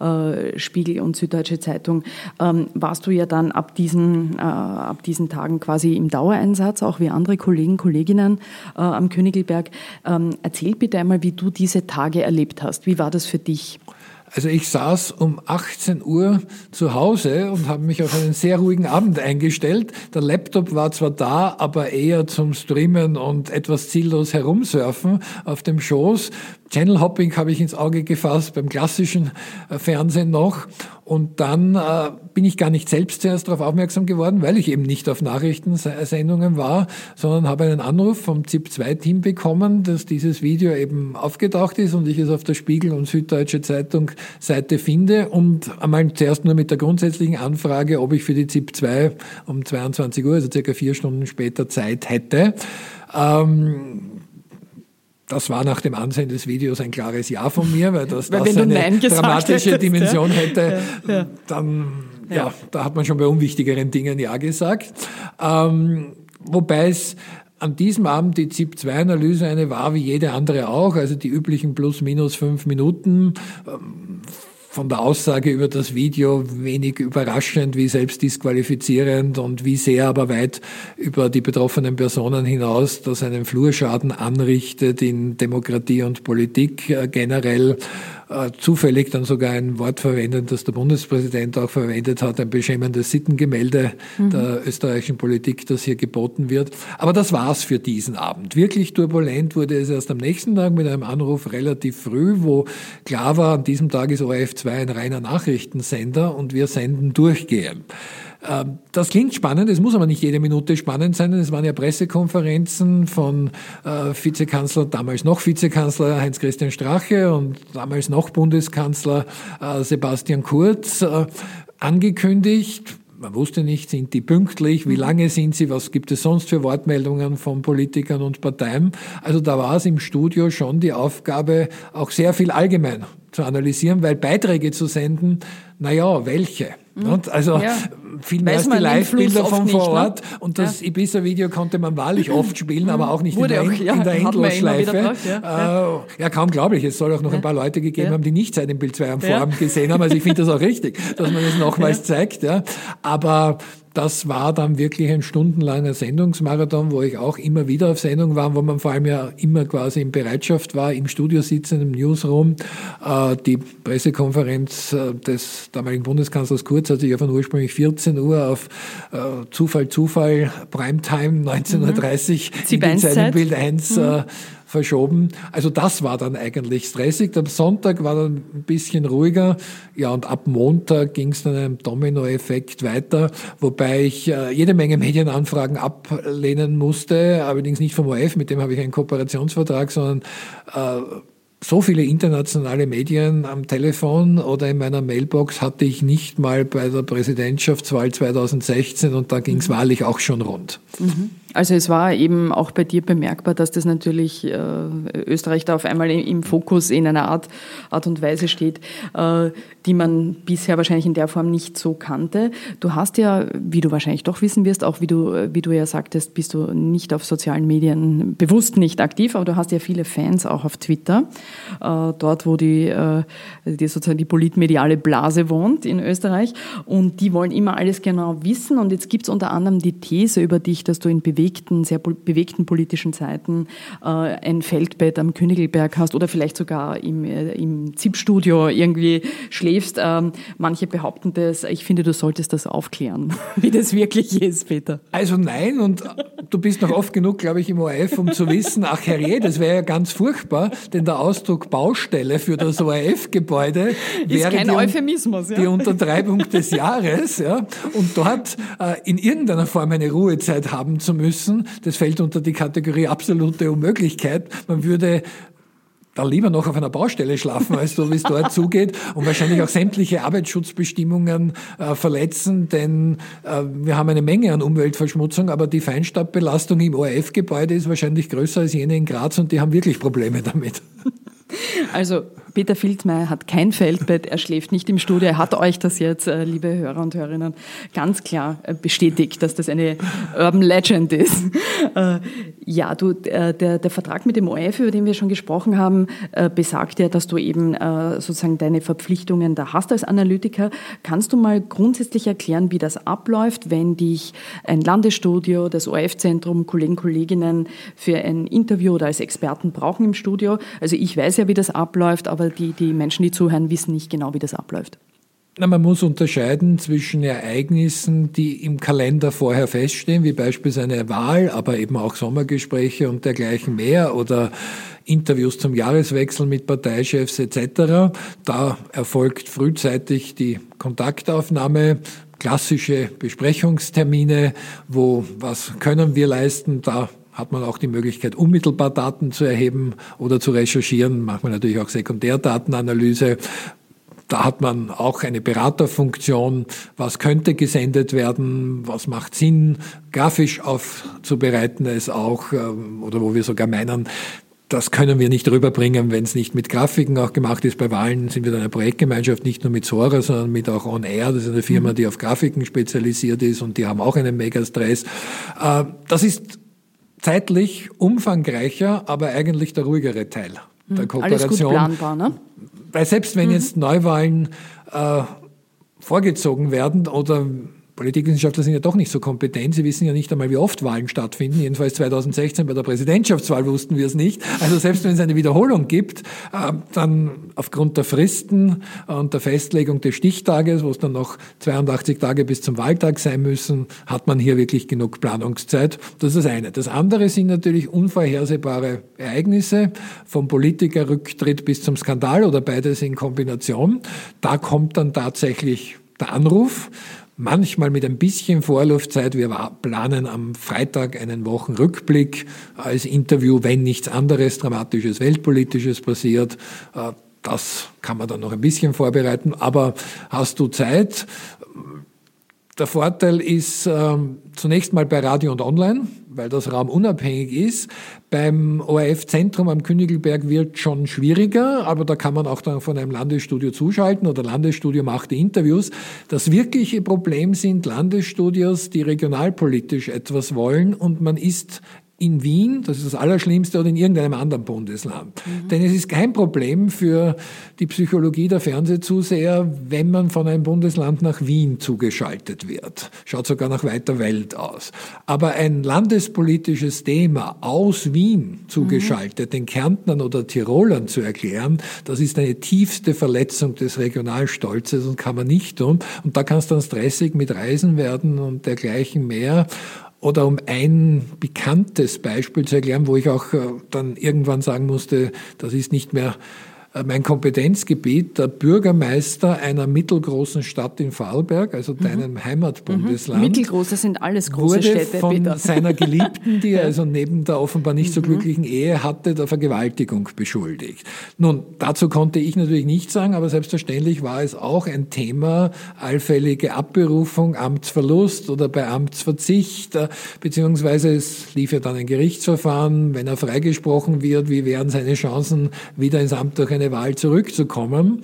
äh, Spiegel und Süddeutsche Zeitung, ähm, warst du ja dann ab diesen, äh, ab diesen Tagen quasi im Dauereinsatz, auch wie andere Kollegen, Kolleginnen äh, am Königelberg. Ähm, erzähl bitte einmal, wie du diese Tage erlebt hast. Wie war das für dich? Also ich saß um 18 Uhr zu Hause und habe mich auf einen sehr ruhigen Abend eingestellt. Der Laptop war zwar da, aber eher zum Streamen und etwas ziellos herumsurfen auf dem Schoß. Channel Hopping habe ich ins Auge gefasst, beim klassischen äh, Fernsehen noch. Und dann äh, bin ich gar nicht selbst zuerst darauf aufmerksam geworden, weil ich eben nicht auf Nachrichtensendungen war, sondern habe einen Anruf vom ZIP-2-Team bekommen, dass dieses Video eben aufgetaucht ist und ich es auf der Spiegel und Süddeutsche Zeitung Seite finde und einmal zuerst nur mit der grundsätzlichen Anfrage, ob ich für die ZIP-2 um 22 Uhr, also circa vier Stunden später Zeit hätte. Ähm, das war nach dem Ansehen des Videos ein klares Ja von mir, weil das, weil das eine dramatische hättest, Dimension ja. hätte, ja, dann ja. da hat man schon bei unwichtigeren Dingen Ja gesagt. Ähm, wobei es an diesem Abend die ZIP-2-Analyse eine war wie jede andere auch, also die üblichen plus minus fünf Minuten. Ähm, von der Aussage über das Video wenig überraschend, wie selbstdisqualifizierend und wie sehr aber weit über die betroffenen Personen hinaus, das einen Flurschaden anrichtet in Demokratie und Politik äh, generell äh, zufällig dann sogar ein Wort verwendet, das der Bundespräsident auch verwendet hat, ein beschämendes Sittengemälde mhm. der österreichischen Politik, das hier geboten wird. Aber das war's für diesen Abend. Wirklich turbulent wurde es erst am nächsten Tag mit einem Anruf relativ früh, wo klar war, an diesem Tag ist ORF2 ein reiner Nachrichtensender und wir senden durchgehend. Ähm, das klingt spannend, es muss aber nicht jede Minute spannend sein. Es waren ja Pressekonferenzen von äh, Vizekanzler, damals noch Vizekanzler Heinz-Christian Strache und damals noch Bundeskanzler äh, Sebastian Kurz äh, angekündigt man wusste nicht, sind die pünktlich, wie mhm. lange sind sie, was gibt es sonst für Wortmeldungen von Politikern und Parteien. Also da war es im Studio schon die Aufgabe, auch sehr viel allgemein zu analysieren, weil Beiträge zu senden, naja, welche? Mhm. Also ja. viel mehr als die Live-Bilder von vor? Ort. Ne? Und das ja. Ibiza-Video konnte man wahrlich oft spielen, aber auch nicht in der, auch, ja, in der Endlosschleife. Ja. Äh, ja, kaum glaublich. Es soll auch noch ein paar Leute gegeben haben, die nicht seit dem Bild 2 am Vorabend gesehen haben. Also ich finde das auch richtig, dass man das nochmals zeigt. Ja. Aber das war dann wirklich ein stundenlanger Sendungsmarathon, wo ich auch immer wieder auf Sendung war, wo man vor allem ja immer quasi in Bereitschaft war, im Studio sitzen, im Newsroom. Äh, die Pressekonferenz äh, des damaligen Bundeskanzlers Kurz hat sich ja von ursprünglich 14 Uhr auf äh, Zufall, Zufall, Primetime 19.30 Uhr mhm. in die Zeit im Bild 1 mhm verschoben. Also das war dann eigentlich stressig. Am Sonntag war dann ein bisschen ruhiger. Ja, und ab Montag ging es dann einem Domino-Effekt weiter, wobei ich äh, jede Menge Medienanfragen ablehnen musste, allerdings nicht vom ORF, mit dem habe ich einen Kooperationsvertrag, sondern äh, so viele internationale Medien am Telefon oder in meiner Mailbox hatte ich nicht mal bei der Präsidentschaftswahl 2016 und da ging es wahrlich auch schon rund. Mhm. Also es war eben auch bei dir bemerkbar, dass das natürlich äh, Österreich da auf einmal im Fokus in einer Art, Art und Weise steht, äh, die man bisher wahrscheinlich in der Form nicht so kannte. Du hast ja, wie du wahrscheinlich doch wissen wirst, auch wie du, wie du ja sagtest, bist du nicht auf sozialen Medien bewusst nicht aktiv, aber du hast ja viele Fans auch auf Twitter, dort wo die, äh, die sozusagen die politmediale Blase wohnt in Österreich und die wollen immer alles genau wissen und jetzt gibt es unter anderem die These über dich, dass du in bewegten, sehr bewegten politischen Zeiten äh, ein Feldbett am Königelberg hast oder vielleicht sogar im, äh, im ZIP-Studio irgendwie schläfst. Ähm, manche behaupten das. Ich finde, du solltest das aufklären, wie das wirklich ist, Peter. Also nein, und du bist noch oft genug, glaube ich, im ORF, um zu wissen, ach herrje, das wäre ja ganz furchtbar, denn der Ausdruck Baustelle für das ORF-Gebäude wäre kein die, Euphemismus, ja. die Untertreibung des Jahres. Ja, und dort äh, in irgendeiner Form eine Ruhezeit haben zu müssen. Das fällt unter die Kategorie absolute Unmöglichkeit. Man würde da lieber noch auf einer Baustelle schlafen, als so wie es dort zugeht und wahrscheinlich auch sämtliche Arbeitsschutzbestimmungen äh, verletzen, denn äh, wir haben eine Menge an Umweltverschmutzung, aber die Feinstaubbelastung im ORF-Gebäude ist wahrscheinlich größer als jene in Graz und die haben wirklich Probleme damit. Also Peter Filzmeier hat kein Feldbett, er schläft nicht im Studio. Er hat euch das jetzt, äh, liebe Hörer und Hörerinnen, ganz klar äh, bestätigt, dass das eine Urban Legend ist. Äh, ja, du, der, der Vertrag mit dem ORF, über den wir schon gesprochen haben, besagt ja, dass du eben sozusagen deine Verpflichtungen da hast als Analytiker. Kannst du mal grundsätzlich erklären, wie das abläuft, wenn dich ein Landesstudio, das ORF-Zentrum, Kollegen, Kolleginnen für ein Interview oder als Experten brauchen im Studio? Also ich weiß ja, wie das abläuft, aber aber die, die Menschen, die zuhören, wissen nicht genau, wie das abläuft. Na, man muss unterscheiden zwischen Ereignissen, die im Kalender vorher feststehen, wie beispielsweise eine Wahl, aber eben auch Sommergespräche und dergleichen mehr oder Interviews zum Jahreswechsel mit Parteichefs etc. Da erfolgt frühzeitig die Kontaktaufnahme, klassische Besprechungstermine, wo was können wir leisten, da hat man auch die Möglichkeit, unmittelbar Daten zu erheben oder zu recherchieren. Macht man natürlich auch Sekundärdatenanalyse. Da hat man auch eine Beraterfunktion. Was könnte gesendet werden? Was macht Sinn? Grafisch aufzubereiten es auch, ähm, oder wo wir sogar meinen, das können wir nicht rüberbringen, wenn es nicht mit Grafiken auch gemacht ist. Bei Wahlen sind wir dann eine Projektgemeinschaft, nicht nur mit Sora, sondern mit auch On Air. Das ist eine Firma, mhm. die auf Grafiken spezialisiert ist und die haben auch einen Megastress. Äh, das ist zeitlich umfangreicher, aber eigentlich der ruhigere Teil der Kooperation. Alles gut planbar, ne? Weil selbst wenn mhm. jetzt Neuwahlen äh, vorgezogen werden oder Politikwissenschaftler sind ja doch nicht so kompetent. Sie wissen ja nicht einmal, wie oft Wahlen stattfinden. Jedenfalls 2016 bei der Präsidentschaftswahl wussten wir es nicht. Also selbst wenn es eine Wiederholung gibt, äh, dann aufgrund der Fristen und der Festlegung des Stichtages, wo es dann noch 82 Tage bis zum Wahltag sein müssen, hat man hier wirklich genug Planungszeit. Das ist das eine. Das andere sind natürlich unvorhersehbare Ereignisse, vom Politikerrücktritt bis zum Skandal oder beides in Kombination. Da kommt dann tatsächlich der Anruf manchmal mit ein bisschen Vorlaufzeit. Wir planen am Freitag einen Wochenrückblick als Interview, wenn nichts anderes Dramatisches, Weltpolitisches passiert. Äh, das kann man dann noch ein bisschen vorbereiten. Aber hast du Zeit? Der Vorteil ist ähm, zunächst mal bei Radio und Online, weil das raumunabhängig ist. Beim ORF-Zentrum am Königelberg wird schon schwieriger, aber da kann man auch dann von einem Landesstudio zuschalten oder Landesstudio macht die Interviews. Das wirkliche Problem sind Landesstudios, die regionalpolitisch etwas wollen und man ist in Wien, das ist das Allerschlimmste, oder in irgendeinem anderen Bundesland. Mhm. Denn es ist kein Problem für die Psychologie der Fernsehzuseher, wenn man von einem Bundesland nach Wien zugeschaltet wird. Schaut sogar nach weiter Welt aus. Aber ein landespolitisches Thema aus Wien zugeschaltet, mhm. den Kärntnern oder Tirolern zu erklären, das ist eine tiefste Verletzung des Regionalstolzes und kann man nicht tun. Und da kann es dann stressig mit Reisen werden und dergleichen mehr. Oder um ein bekanntes Beispiel zu erklären, wo ich auch äh, dann irgendwann sagen musste, das ist nicht mehr mein Kompetenzgebiet, der Bürgermeister einer mittelgroßen Stadt in Vorarlberg, also mhm. deinem Heimatbundesland. Mhm. Mittelgroße sind alles große wurde Städte. von Peter. seiner Geliebten, die er also neben der offenbar nicht so mhm. glücklichen Ehe hatte, der Vergewaltigung beschuldigt. Nun, dazu konnte ich natürlich nichts sagen, aber selbstverständlich war es auch ein Thema, allfällige Abberufung, Amtsverlust oder bei Amtsverzicht, äh, beziehungsweise es lief ja dann ein Gerichtsverfahren, wenn er freigesprochen wird, wie wären seine Chancen, wieder ins Amt durch eine eine Wahl zurückzukommen.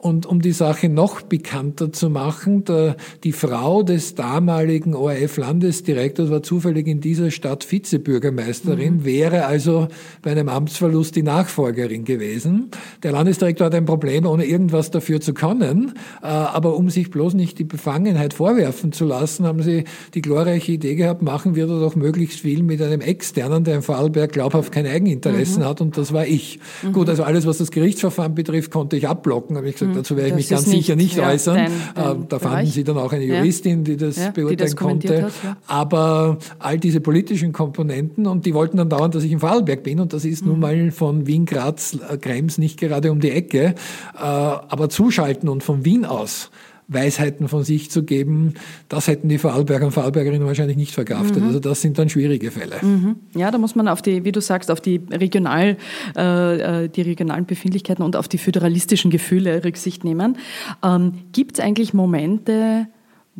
Und um die Sache noch bekannter zu machen, der, die Frau des damaligen ORF-Landesdirektors war zufällig in dieser Stadt Vizebürgermeisterin, mhm. wäre also bei einem Amtsverlust die Nachfolgerin gewesen. Der Landesdirektor hat ein Problem, ohne irgendwas dafür zu können. Äh, aber um sich bloß nicht die Befangenheit vorwerfen zu lassen, haben sie die glorreiche Idee gehabt, machen wir doch möglichst viel mit einem Externen, der in Vorarlberg glaubhaft keine Eigeninteressen mhm. hat. Und das war ich. Mhm. Gut, also alles, was das Gerichtsverfahren betrifft, konnte ich abblocken. Aber ich gesagt, Mhm. Dazu werde ich mich ganz sicher nicht ja, äußern. Dein, dein äh, da fanden Sie dann auch eine Juristin, die das beurteilen die das konnte. Hat. Aber all diese politischen Komponenten und die wollten dann dauern, dass ich in Vorarlberg bin und das ist mhm. nun mal von Wien, Graz, äh, Krems nicht gerade um die Ecke. Äh, aber zuschalten und von Wien aus Weisheiten von sich zu geben, das hätten die Vorarlberger und Vorarlbergerinnen wahrscheinlich nicht verkraftet. Mhm. Also das sind dann schwierige Fälle. Mhm. Ja, da muss man auf die, wie du sagst, auf die regional, äh, äh die regionalen Befindlichkeiten und auf die föderalistischen Gefühle Rücksicht nehmen. Ähm, Gibt es eigentlich Momente,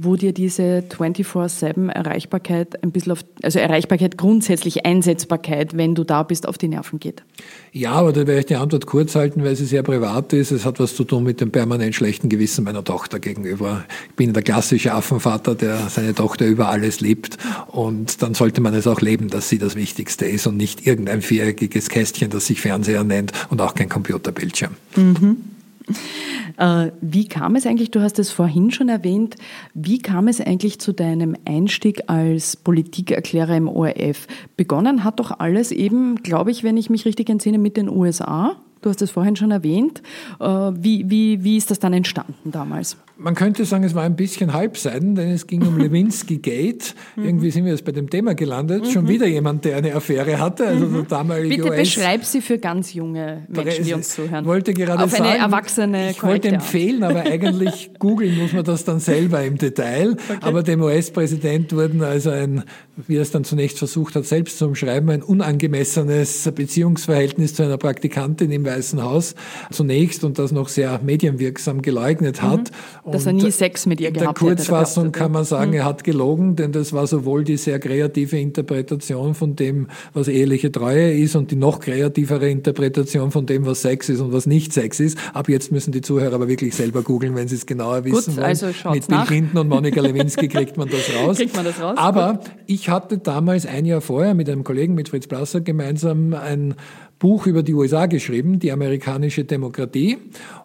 wo dir diese 24-7 Erreichbarkeit ein bisschen auf, also Erreichbarkeit grundsätzlich Einsetzbarkeit, wenn du da bist, auf die Nerven geht? Ja, aber da werde ich die Antwort kurz halten, weil sie sehr privat ist. Es hat was zu tun mit dem permanent schlechten Gewissen meiner Tochter gegenüber. Ich bin der klassische Affenvater, der seine Tochter über alles liebt. Und dann sollte man es auch leben, dass sie das Wichtigste ist und nicht irgendein viereckiges Kästchen, das sich Fernseher nennt und auch kein Computerbildschirm. Mhm. Äh, wie kam es eigentlich, du hast es vorhin schon erwähnt, wie kam es eigentlich zu deinem Einstieg als Politikerklärer im ORF? Begonnen hat doch alles eben, glaube ich, wenn ich mich richtig entsinne, mit den USA. Du hast es vorhin schon erwähnt. Äh, wie, wie, wie ist das dann entstanden damals? Man könnte sagen, es war ein bisschen Halbseiten, denn es ging um Lewinsky Gate. Mhm. Irgendwie sind wir jetzt bei dem Thema gelandet. Schon mhm. wieder jemand, der eine Affäre hatte. Also der damalige Bitte beschreib sie für ganz junge Menschen, die uns zuhören. Wollte gerade Auf sagen, eine erwachsene Ich wollte empfehlen, aber eigentlich googeln muss man das dann selber im Detail. Okay. Aber dem US-Präsident wurden also ein, wie er es dann zunächst versucht hat, selbst zu umschreiben, ein unangemessenes Beziehungsverhältnis zu einer Praktikantin im Weißen Haus zunächst und das noch sehr medienwirksam geleugnet hat. Mhm dass er nie Sex mit ihr gehabt hat. In der Kurzfassung hätte, kann man sagen, hm. er hat gelogen, denn das war sowohl die sehr kreative Interpretation von dem, was eheliche Treue ist und die noch kreativere Interpretation von dem, was Sex ist und was nicht Sex ist. Ab jetzt müssen die Zuhörer aber wirklich selber googeln, wenn sie es genauer wissen Gut, wollen. Also mit Bill Clinton und Monika Lewinsky kriegt man das raus. Kriegt man das raus? Aber Gut. ich hatte damals ein Jahr vorher mit einem Kollegen, mit Fritz Blasser, gemeinsam ein Buch über die USA geschrieben, die amerikanische Demokratie,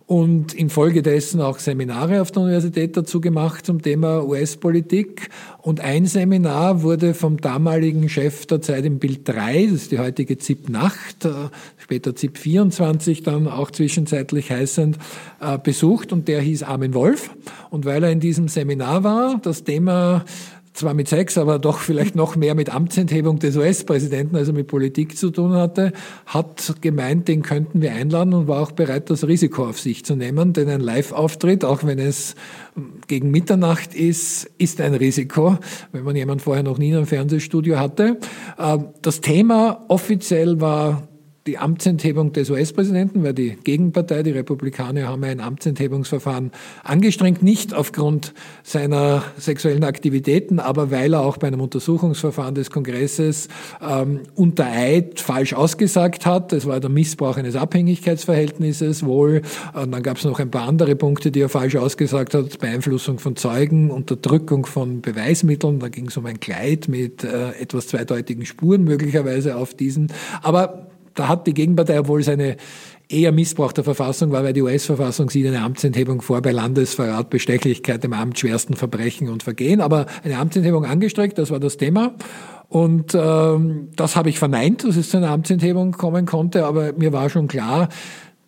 und infolgedessen auch Seminare auf der Universität dazu gemacht zum Thema US-Politik. Und ein Seminar wurde vom damaligen Chef der Zeit im Bild 3, das ist die heutige ZIP Nacht, äh, später ZIP 24 dann auch zwischenzeitlich heißend, äh, besucht und der hieß Armin Wolf. Und weil er in diesem Seminar war, das Thema zwar mit Sex, aber doch vielleicht noch mehr mit Amtsenthebung des US-Präsidenten, also mit Politik zu tun hatte, hat gemeint, den könnten wir einladen und war auch bereit, das Risiko auf sich zu nehmen, denn ein Live-Auftritt, auch wenn es gegen Mitternacht ist, ist ein Risiko, wenn man jemand vorher noch nie in einem Fernsehstudio hatte. Ähm, das Thema offiziell war die Amtsenthebung des US-Präsidenten, weil die Gegenpartei, die Republikaner, haben ein Amtsenthebungsverfahren angestrengt, nicht aufgrund seiner sexuellen Aktivitäten, aber weil er auch bei einem Untersuchungsverfahren des Kongresses ähm, unter Eid falsch ausgesagt hat. Das war der Missbrauch eines Abhängigkeitsverhältnisses wohl. Und dann gab es noch ein paar andere Punkte, die er falsch ausgesagt hat. Beeinflussung von Zeugen, Unterdrückung von Beweismitteln. Da ging es um ein Kleid mit äh, etwas zweideutigen Spuren möglicherweise auf diesen. Aber da hat die Gegenpartei, obwohl es eine eher Missbrauch der Verfassung war, weil die US-Verfassung sieht eine Amtsenthebung vor bei Landesverrat, Bestechlichkeit, dem Amt, schwersten Verbrechen und Vergehen. Aber eine Amtsenthebung angestreckt, das war das Thema. Und ähm, das habe ich verneint, dass es zu einer Amtsenthebung kommen konnte, aber mir war schon klar,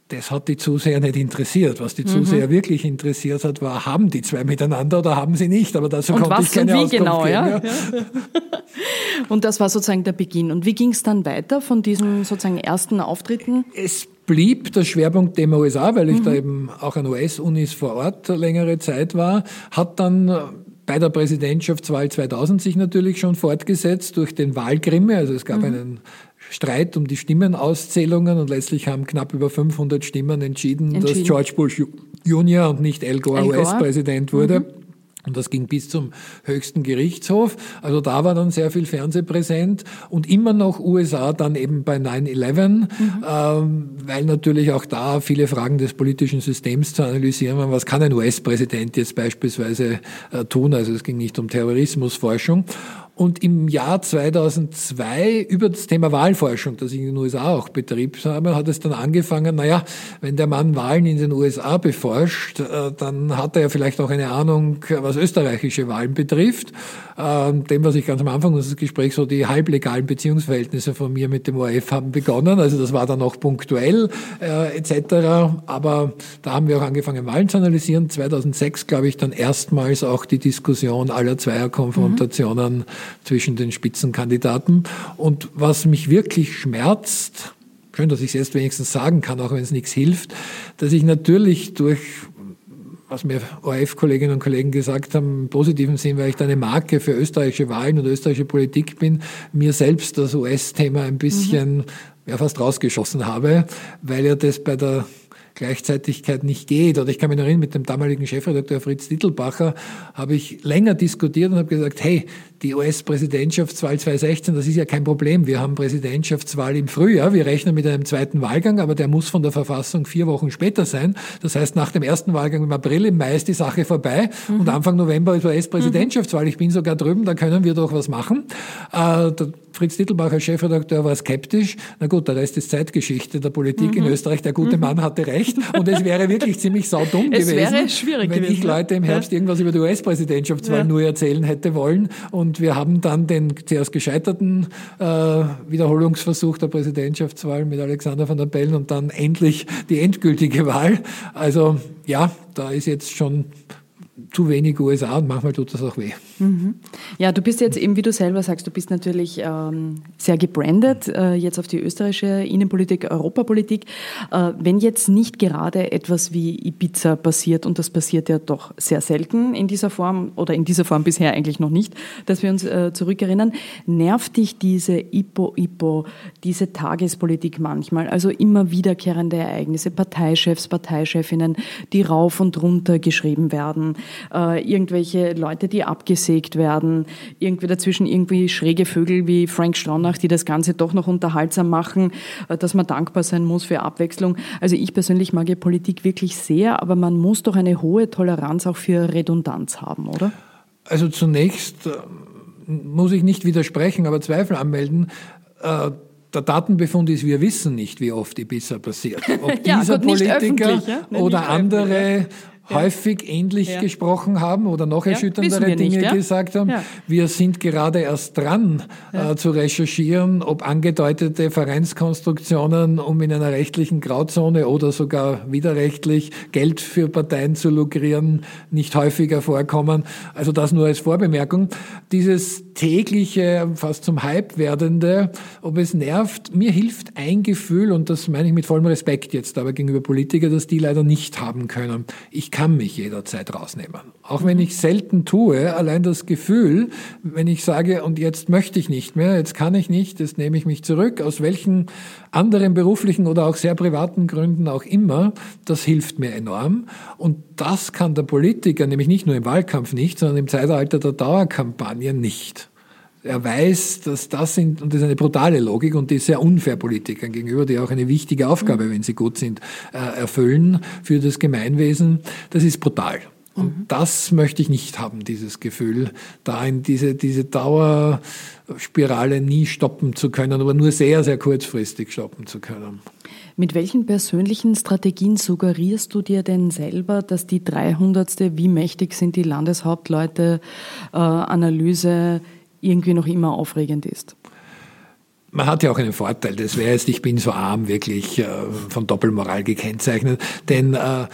das hat die Zuseher nicht interessiert. Was die mhm. Zuseher wirklich interessiert hat, war, haben die zwei miteinander oder haben sie nicht? Aber dazu und konnte ich keine und wie Auskunft genau, geben, ja? ja. und das war sozusagen der Beginn. Und wie ging es dann weiter von diesen sozusagen ersten Auftritten? Es blieb der Schwerpunkt dem USA, weil ich mhm. da eben auch an US-Unis vor Ort längere Zeit war, hat dann bei der Präsidentschaftswahl 2000 sich natürlich schon fortgesetzt durch den Wahlgrimme. Also es gab mhm. einen Streit um die Stimmenauszählungen und letztlich haben knapp über 500 Stimmen entschieden, entschieden. dass George Bush Junior und nicht Al Gore, Gore. US-Präsident wurde. Mhm. Und das ging bis zum höchsten Gerichtshof. Also da war dann sehr viel Fernsehpräsent und immer noch USA dann eben bei 9-11, mhm. ähm, weil natürlich auch da viele Fragen des politischen Systems zu analysieren waren. Was kann ein US-Präsident jetzt beispielsweise äh, tun? Also es ging nicht um Terrorismusforschung. Und im Jahr 2002 über das Thema Wahlforschung, das ich in den USA auch betrieben habe, hat es dann angefangen, naja, wenn der Mann Wahlen in den USA beforscht, äh, dann hat er ja vielleicht auch eine Ahnung, was österreichische Wahlen betrifft. Ähm, dem, was ich ganz am Anfang unseres Gesprächs so die halblegalen Beziehungsverhältnisse von mir mit dem ORF haben begonnen. Also das war dann auch punktuell äh, etc. Aber da haben wir auch angefangen, Wahlen zu analysieren. 2006, glaube ich, dann erstmals auch die Diskussion aller Zweierkonfrontationen mhm zwischen den Spitzenkandidaten. Und was mich wirklich schmerzt, schön, dass ich es jetzt wenigstens sagen kann, auch wenn es nichts hilft, dass ich natürlich durch was mir ORF-Kolleginnen und Kollegen gesagt haben, im positiven Sinn, weil ich da eine Marke für österreichische Wahlen und österreichische Politik bin, mir selbst das US-Thema ein bisschen mhm. ja, fast rausgeschossen habe, weil ja das bei der Gleichzeitigkeit nicht geht. Oder ich kann mich erinnern, mit dem damaligen Chefredakteur Fritz Dittelbacher habe ich länger diskutiert und habe gesagt, hey, die US-Präsidentschaftswahl 2016, das ist ja kein Problem. Wir haben Präsidentschaftswahl im Frühjahr. Wir rechnen mit einem zweiten Wahlgang, aber der muss von der Verfassung vier Wochen später sein. Das heißt, nach dem ersten Wahlgang im April, im Mai ist die Sache vorbei mhm. und Anfang November ist US-Präsidentschaftswahl. Ich bin sogar drüben, da können wir doch was machen. Äh, Fritz Dittelbacher, Chefredakteur, war skeptisch. Na gut, der Rest ist Zeitgeschichte der Politik mhm. in Österreich. Der gute mhm. Mann hatte recht. Und es wäre wirklich ziemlich saudumm gewesen, wenn gewesen, ich Leute im Herbst ja. irgendwas über die US-Präsidentschaftswahl ja. nur erzählen hätte wollen. Und wir haben dann den zuerst gescheiterten äh, Wiederholungsversuch der Präsidentschaftswahl mit Alexander van der Bellen und dann endlich die endgültige Wahl. Also ja, da ist jetzt schon zu wenig USA und manchmal tut das auch weh. Mhm. Ja, du bist jetzt eben, wie du selber sagst, du bist natürlich ähm, sehr gebrandet äh, jetzt auf die österreichische Innenpolitik, Europapolitik. Äh, wenn jetzt nicht gerade etwas wie Ibiza passiert, und das passiert ja doch sehr selten in dieser Form oder in dieser Form bisher eigentlich noch nicht, dass wir uns äh, zurückerinnern, nervt dich diese Ipo-Ipo, diese Tagespolitik manchmal, also immer wiederkehrende Ereignisse, Parteichefs, Parteichefinnen, die rauf und runter geschrieben werden, äh, irgendwelche Leute, die abgesägt werden, irgendwie dazwischen irgendwie schräge Vögel wie Frank Stronach, die das Ganze doch noch unterhaltsam machen, äh, dass man dankbar sein muss für Abwechslung. Also ich persönlich mag ja Politik wirklich sehr, aber man muss doch eine hohe Toleranz auch für Redundanz haben, oder? Also zunächst äh, muss ich nicht widersprechen, aber Zweifel anmelden. Äh, der Datenbefund ist, wir wissen nicht, wie oft Ibiza passiert. Ob ja, dieser Politiker ja? oder andere häufig ähnlich ja. gesprochen haben oder noch erschütterndere Dinge nicht, gesagt haben. Wir sind gerade erst dran äh, zu recherchieren, ob angedeutete Vereinskonstruktionen, um in einer rechtlichen Grauzone oder sogar widerrechtlich Geld für Parteien zu lukrieren, nicht häufiger vorkommen. Also das nur als Vorbemerkung. Dieses tägliche, fast zum Hype werdende, ob es nervt, mir hilft ein Gefühl, und das meine ich mit vollem Respekt jetzt aber gegenüber Politikern, dass die leider nicht haben können. Ich kann mich jederzeit rausnehmen. Auch wenn ich selten tue, allein das Gefühl, wenn ich sage, und jetzt möchte ich nicht mehr, jetzt kann ich nicht, jetzt nehme ich mich zurück, aus welchen anderen beruflichen oder auch sehr privaten Gründen auch immer, das hilft mir enorm. Und das kann der Politiker, nämlich nicht nur im Wahlkampf nicht, sondern im Zeitalter der Dauerkampagne nicht er weiß, dass das sind, und das ist eine brutale Logik und die ist sehr unfair Politikern gegenüber, die auch eine wichtige Aufgabe, mhm. wenn sie gut sind, äh, erfüllen für das Gemeinwesen. Das ist brutal. Und mhm. das möchte ich nicht haben, dieses Gefühl, da in diese, diese Dauerspirale nie stoppen zu können, aber nur sehr, sehr kurzfristig stoppen zu können. Mit welchen persönlichen Strategien suggerierst du dir denn selber, dass die 300. Wie mächtig sind die Landeshauptleute äh, Analyse irgendwie noch immer aufregend ist. Man hat ja auch einen Vorteil, das wäre jetzt, ich bin so arm, wirklich äh, von Doppelmoral gekennzeichnet, denn äh,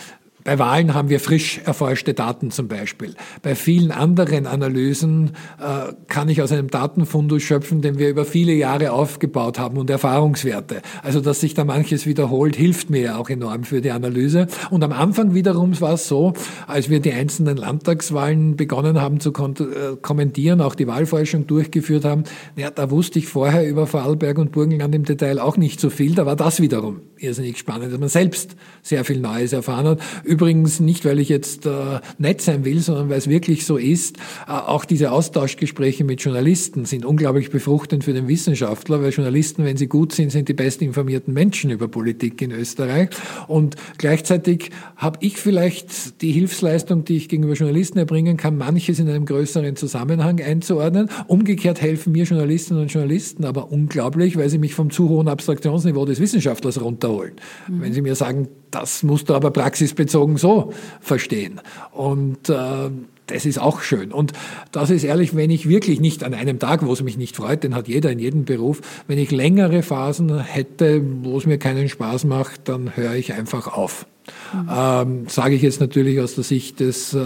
bei Wahlen haben wir frisch erforschte Daten zum Beispiel. Bei vielen anderen Analysen äh, kann ich aus einem Datenfundus schöpfen, den wir über viele Jahre aufgebaut haben und Erfahrungswerte. Also, dass sich da manches wiederholt, hilft mir ja auch enorm für die Analyse. Und am Anfang wiederum war es so, als wir die einzelnen Landtagswahlen begonnen haben zu äh, kommentieren, auch die Wahlforschung durchgeführt haben, ja, da wusste ich vorher über Vorarlberg und Burgenland im Detail auch nicht so viel. Da war das wiederum irrsinnig spannend, dass man selbst sehr viel Neues erfahren hat Übrigens nicht, weil ich jetzt äh, nett sein will, sondern weil es wirklich so ist. Äh, auch diese Austauschgespräche mit Journalisten sind unglaublich befruchtend für den Wissenschaftler, weil Journalisten, wenn sie gut sind, sind die bestinformierten Menschen über Politik in Österreich. Und gleichzeitig habe ich vielleicht die Hilfsleistung, die ich gegenüber Journalisten erbringen kann, manches in einem größeren Zusammenhang einzuordnen. Umgekehrt helfen mir Journalistinnen und Journalisten aber unglaublich, weil sie mich vom zu hohen Abstraktionsniveau des Wissenschaftlers runterholen. Mhm. Wenn sie mir sagen, das musst du aber praxisbezogen so verstehen. Und äh, das ist auch schön. Und das ist ehrlich, wenn ich wirklich nicht an einem Tag, wo es mich nicht freut, den hat jeder in jedem Beruf, wenn ich längere Phasen hätte, wo es mir keinen Spaß macht, dann höre ich einfach auf. Mhm. Ähm, sage ich jetzt natürlich aus der Sicht des äh,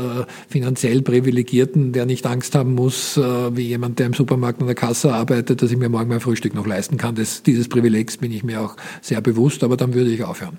finanziell Privilegierten, der nicht Angst haben muss, äh, wie jemand, der im Supermarkt an der Kasse arbeitet, dass ich mir morgen mein Frühstück noch leisten kann. Das, dieses Privilegs bin ich mir auch sehr bewusst, aber dann würde ich aufhören.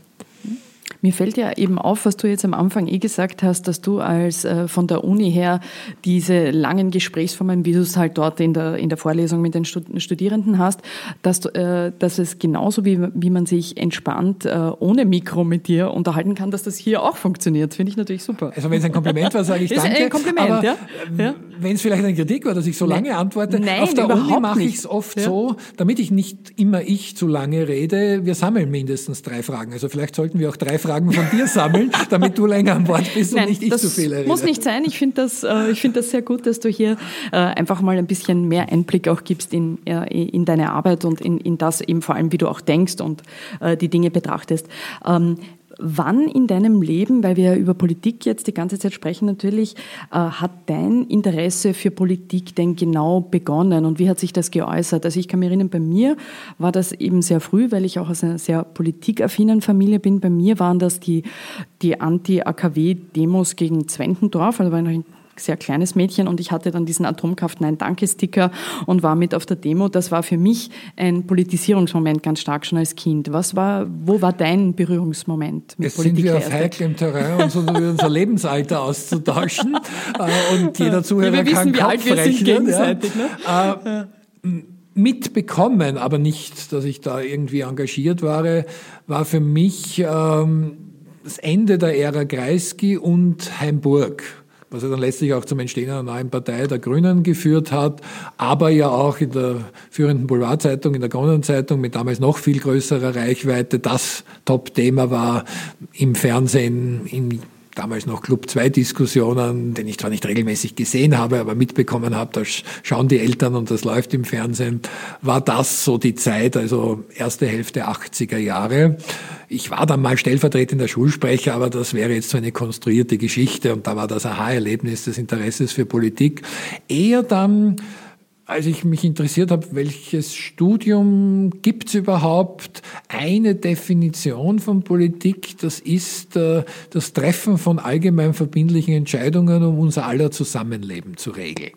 Mir fällt ja eben auf, was du jetzt am Anfang eh gesagt hast, dass du als äh, von der Uni her diese langen Gesprächsformen, wie du es halt dort in der, in der Vorlesung mit den Studierenden hast, dass, du, äh, dass es genauso wie, wie man sich entspannt äh, ohne Mikro mit dir unterhalten kann, dass das hier auch funktioniert. Finde ich natürlich super. Also wenn es ein Kompliment war, sage ich danke. Ist ein Kompliment, aber, ja. Ja. Wenn es vielleicht eine Kritik war, dass ich so lange antworte, Nein, auf der Uni mache ich es oft ja. so, damit ich nicht immer ich zu lange rede, wir sammeln mindestens drei Fragen. Also vielleicht sollten wir auch drei Fragen von dir sammeln, damit du länger an Bord bist Nein, und nicht ich zu viel rede. muss nicht sein. Ich finde das, äh, ich das sehr gut, dass du hier äh, einfach mal ein bisschen mehr Einblick auch gibst in, äh, in deine Arbeit und in, in das eben vor allem, wie du auch denkst und äh, die Dinge betrachtest. Ähm, Wann in deinem Leben, weil wir über Politik jetzt die ganze Zeit sprechen natürlich, äh, hat dein Interesse für Politik denn genau begonnen und wie hat sich das geäußert? Also ich kann mich erinnern, bei mir war das eben sehr früh, weil ich auch aus einer sehr politikaffinen Familie bin. Bei mir waren das die, die Anti-AKW-Demos gegen Zwentendorf, also war ich noch in sehr kleines Mädchen und ich hatte dann diesen Atomkraft Nein Danke Sticker und war mit auf der Demo. Das war für mich ein Politisierungsmoment ganz stark schon als Kind. Was war, wo war dein Berührungsmoment mit Jetzt Politik? Sind wir auf heiklem Terrain, uns unser Lebensalter auszutauschen äh, und jeder Zuhörer ja, wir kann wissen, Kopf rechnen. Ja. Ne? Äh, mitbekommen, aber nicht, dass ich da irgendwie engagiert war, war für mich ähm, das Ende der Ära Kreisky und Heimburg was ja dann letztlich auch zum Entstehen einer neuen Partei der Grünen geführt hat, aber ja auch in der führenden Boulevardzeitung, in der Kronenzeitung mit damals noch viel größerer Reichweite das Top-Thema war im Fernsehen, in damals noch Club 2 Diskussionen, den ich zwar nicht regelmäßig gesehen habe, aber mitbekommen habe, da schauen die Eltern und das läuft im Fernsehen, war das so die Zeit, also erste Hälfte 80er Jahre. Ich war dann mal stellvertretender Schulsprecher, aber das wäre jetzt so eine konstruierte Geschichte und da war das Aha-Erlebnis des Interesses für Politik. Eher dann als ich mich interessiert habe, welches Studium gibt es überhaupt, eine Definition von Politik, das ist äh, das Treffen von allgemein verbindlichen Entscheidungen, um unser aller Zusammenleben zu regeln.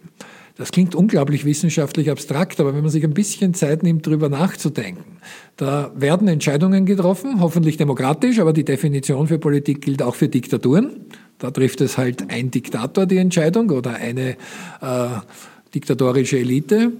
Das klingt unglaublich wissenschaftlich abstrakt, aber wenn man sich ein bisschen Zeit nimmt, darüber nachzudenken, da werden Entscheidungen getroffen, hoffentlich demokratisch, aber die Definition für Politik gilt auch für Diktaturen. Da trifft es halt ein Diktator die Entscheidung oder eine äh, diktatorische Elite.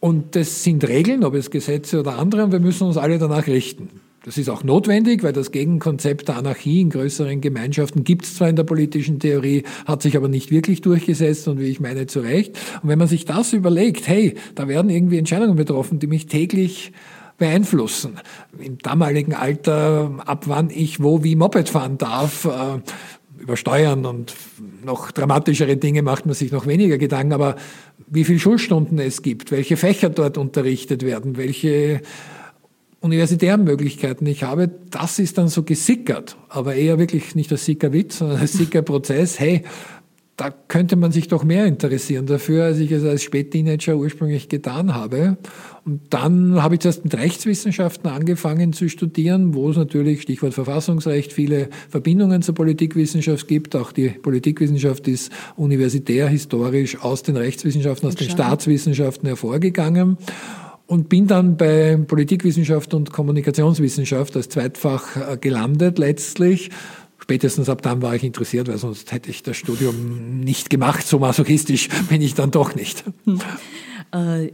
Und das sind Regeln, ob es Gesetze oder andere, und wir müssen uns alle danach richten. Das ist auch notwendig, weil das Gegenkonzept der Anarchie in größeren Gemeinschaften gibt es zwar in der politischen Theorie, hat sich aber nicht wirklich durchgesetzt und wie ich meine zu Recht. Und wenn man sich das überlegt, hey, da werden irgendwie Entscheidungen betroffen, die mich täglich beeinflussen. Im damaligen Alter, ab wann ich wo wie Moped fahren darf, äh, über Steuern und noch dramatischere Dinge macht man sich noch weniger Gedanken, aber wie viele Schulstunden es gibt, welche Fächer dort unterrichtet werden, welche universitären Möglichkeiten ich habe, das ist dann so gesickert, aber eher wirklich nicht als Sickerwitz, sondern als Sickerprozess. Hey, da könnte man sich doch mehr interessieren dafür, als ich es als Spätteenager ursprünglich getan habe. Und dann habe ich zuerst mit Rechtswissenschaften angefangen zu studieren, wo es natürlich, Stichwort Verfassungsrecht, viele Verbindungen zur Politikwissenschaft gibt. Auch die Politikwissenschaft ist universitär, historisch aus den Rechtswissenschaften, aus den Staatswissenschaften hervorgegangen und bin dann bei Politikwissenschaft und Kommunikationswissenschaft als Zweitfach äh, gelandet letztlich. Spätestens ab dann war ich interessiert, weil sonst hätte ich das Studium nicht gemacht. So masochistisch bin ich dann doch nicht. Hm. Äh,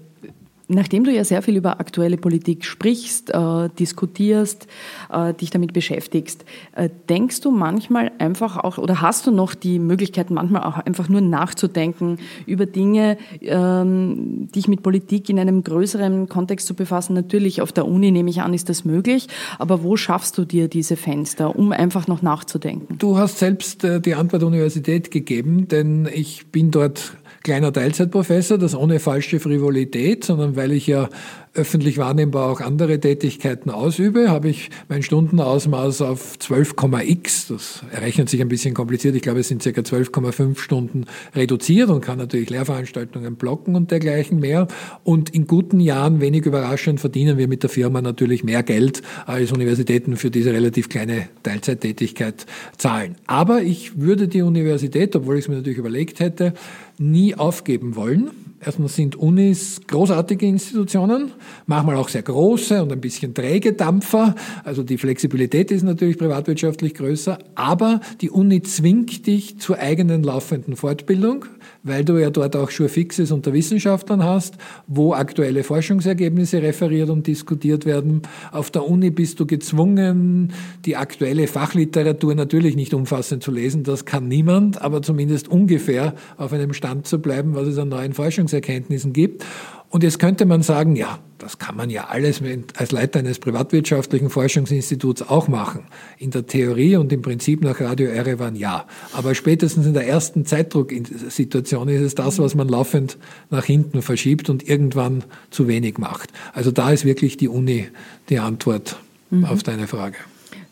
Nachdem du ja sehr viel über aktuelle Politik sprichst, äh, diskutierst, äh, dich damit beschäftigst, äh, denkst du manchmal einfach auch oder hast du noch die Möglichkeit, manchmal auch einfach nur nachzudenken über Dinge, ähm, dich mit Politik in einem größeren Kontext zu befassen? Natürlich auf der Uni nehme ich an, ist das möglich, aber wo schaffst du dir diese Fenster, um einfach noch nachzudenken? Du hast selbst äh, die Antwort Universität gegeben, denn ich bin dort kleiner Teilzeitprofessor, das ohne falsche Frivolität, sondern weil ich ja öffentlich wahrnehmbar auch andere Tätigkeiten ausübe, habe ich mein Stundenausmaß auf 12,x, das errechnet sich ein bisschen kompliziert, ich glaube es sind circa 12,5 Stunden reduziert und kann natürlich Lehrveranstaltungen blocken und dergleichen mehr. Und in guten Jahren, wenig überraschend, verdienen wir mit der Firma natürlich mehr Geld als Universitäten für diese relativ kleine Teilzeittätigkeit zahlen. Aber ich würde die Universität, obwohl ich es mir natürlich überlegt hätte, nie aufgeben wollen. Erstens sind Unis großartige Institutionen, manchmal auch sehr große und ein bisschen träge Dampfer. Also die Flexibilität ist natürlich privatwirtschaftlich größer, aber die Uni zwingt dich zur eigenen laufenden Fortbildung weil du ja dort auch Fixes unter Wissenschaftlern hast, wo aktuelle Forschungsergebnisse referiert und diskutiert werden. Auf der Uni bist du gezwungen, die aktuelle Fachliteratur natürlich nicht umfassend zu lesen, das kann niemand, aber zumindest ungefähr auf einem Stand zu bleiben, was es an neuen Forschungserkenntnissen gibt. Und jetzt könnte man sagen, ja, das kann man ja alles als Leiter eines privatwirtschaftlichen Forschungsinstituts auch machen. In der Theorie und im Prinzip nach Radio Erevan ja. Aber spätestens in der ersten Zeitdrucksituation ist es das, was man laufend nach hinten verschiebt und irgendwann zu wenig macht. Also da ist wirklich die Uni die Antwort mhm. auf deine Frage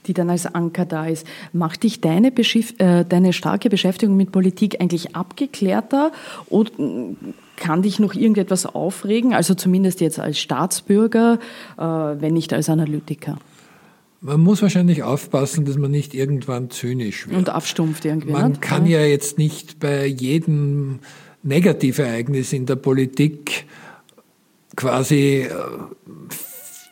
die dann als Anker da ist. Macht dich deine, äh, deine starke Beschäftigung mit Politik eigentlich abgeklärter oder kann dich noch irgendetwas aufregen? Also zumindest jetzt als Staatsbürger, äh, wenn nicht als Analytiker. Man muss wahrscheinlich aufpassen, dass man nicht irgendwann zynisch wird. Und abstumpft irgendwie. Man nicht? kann ja jetzt nicht bei jedem Negativereignis in der Politik quasi äh,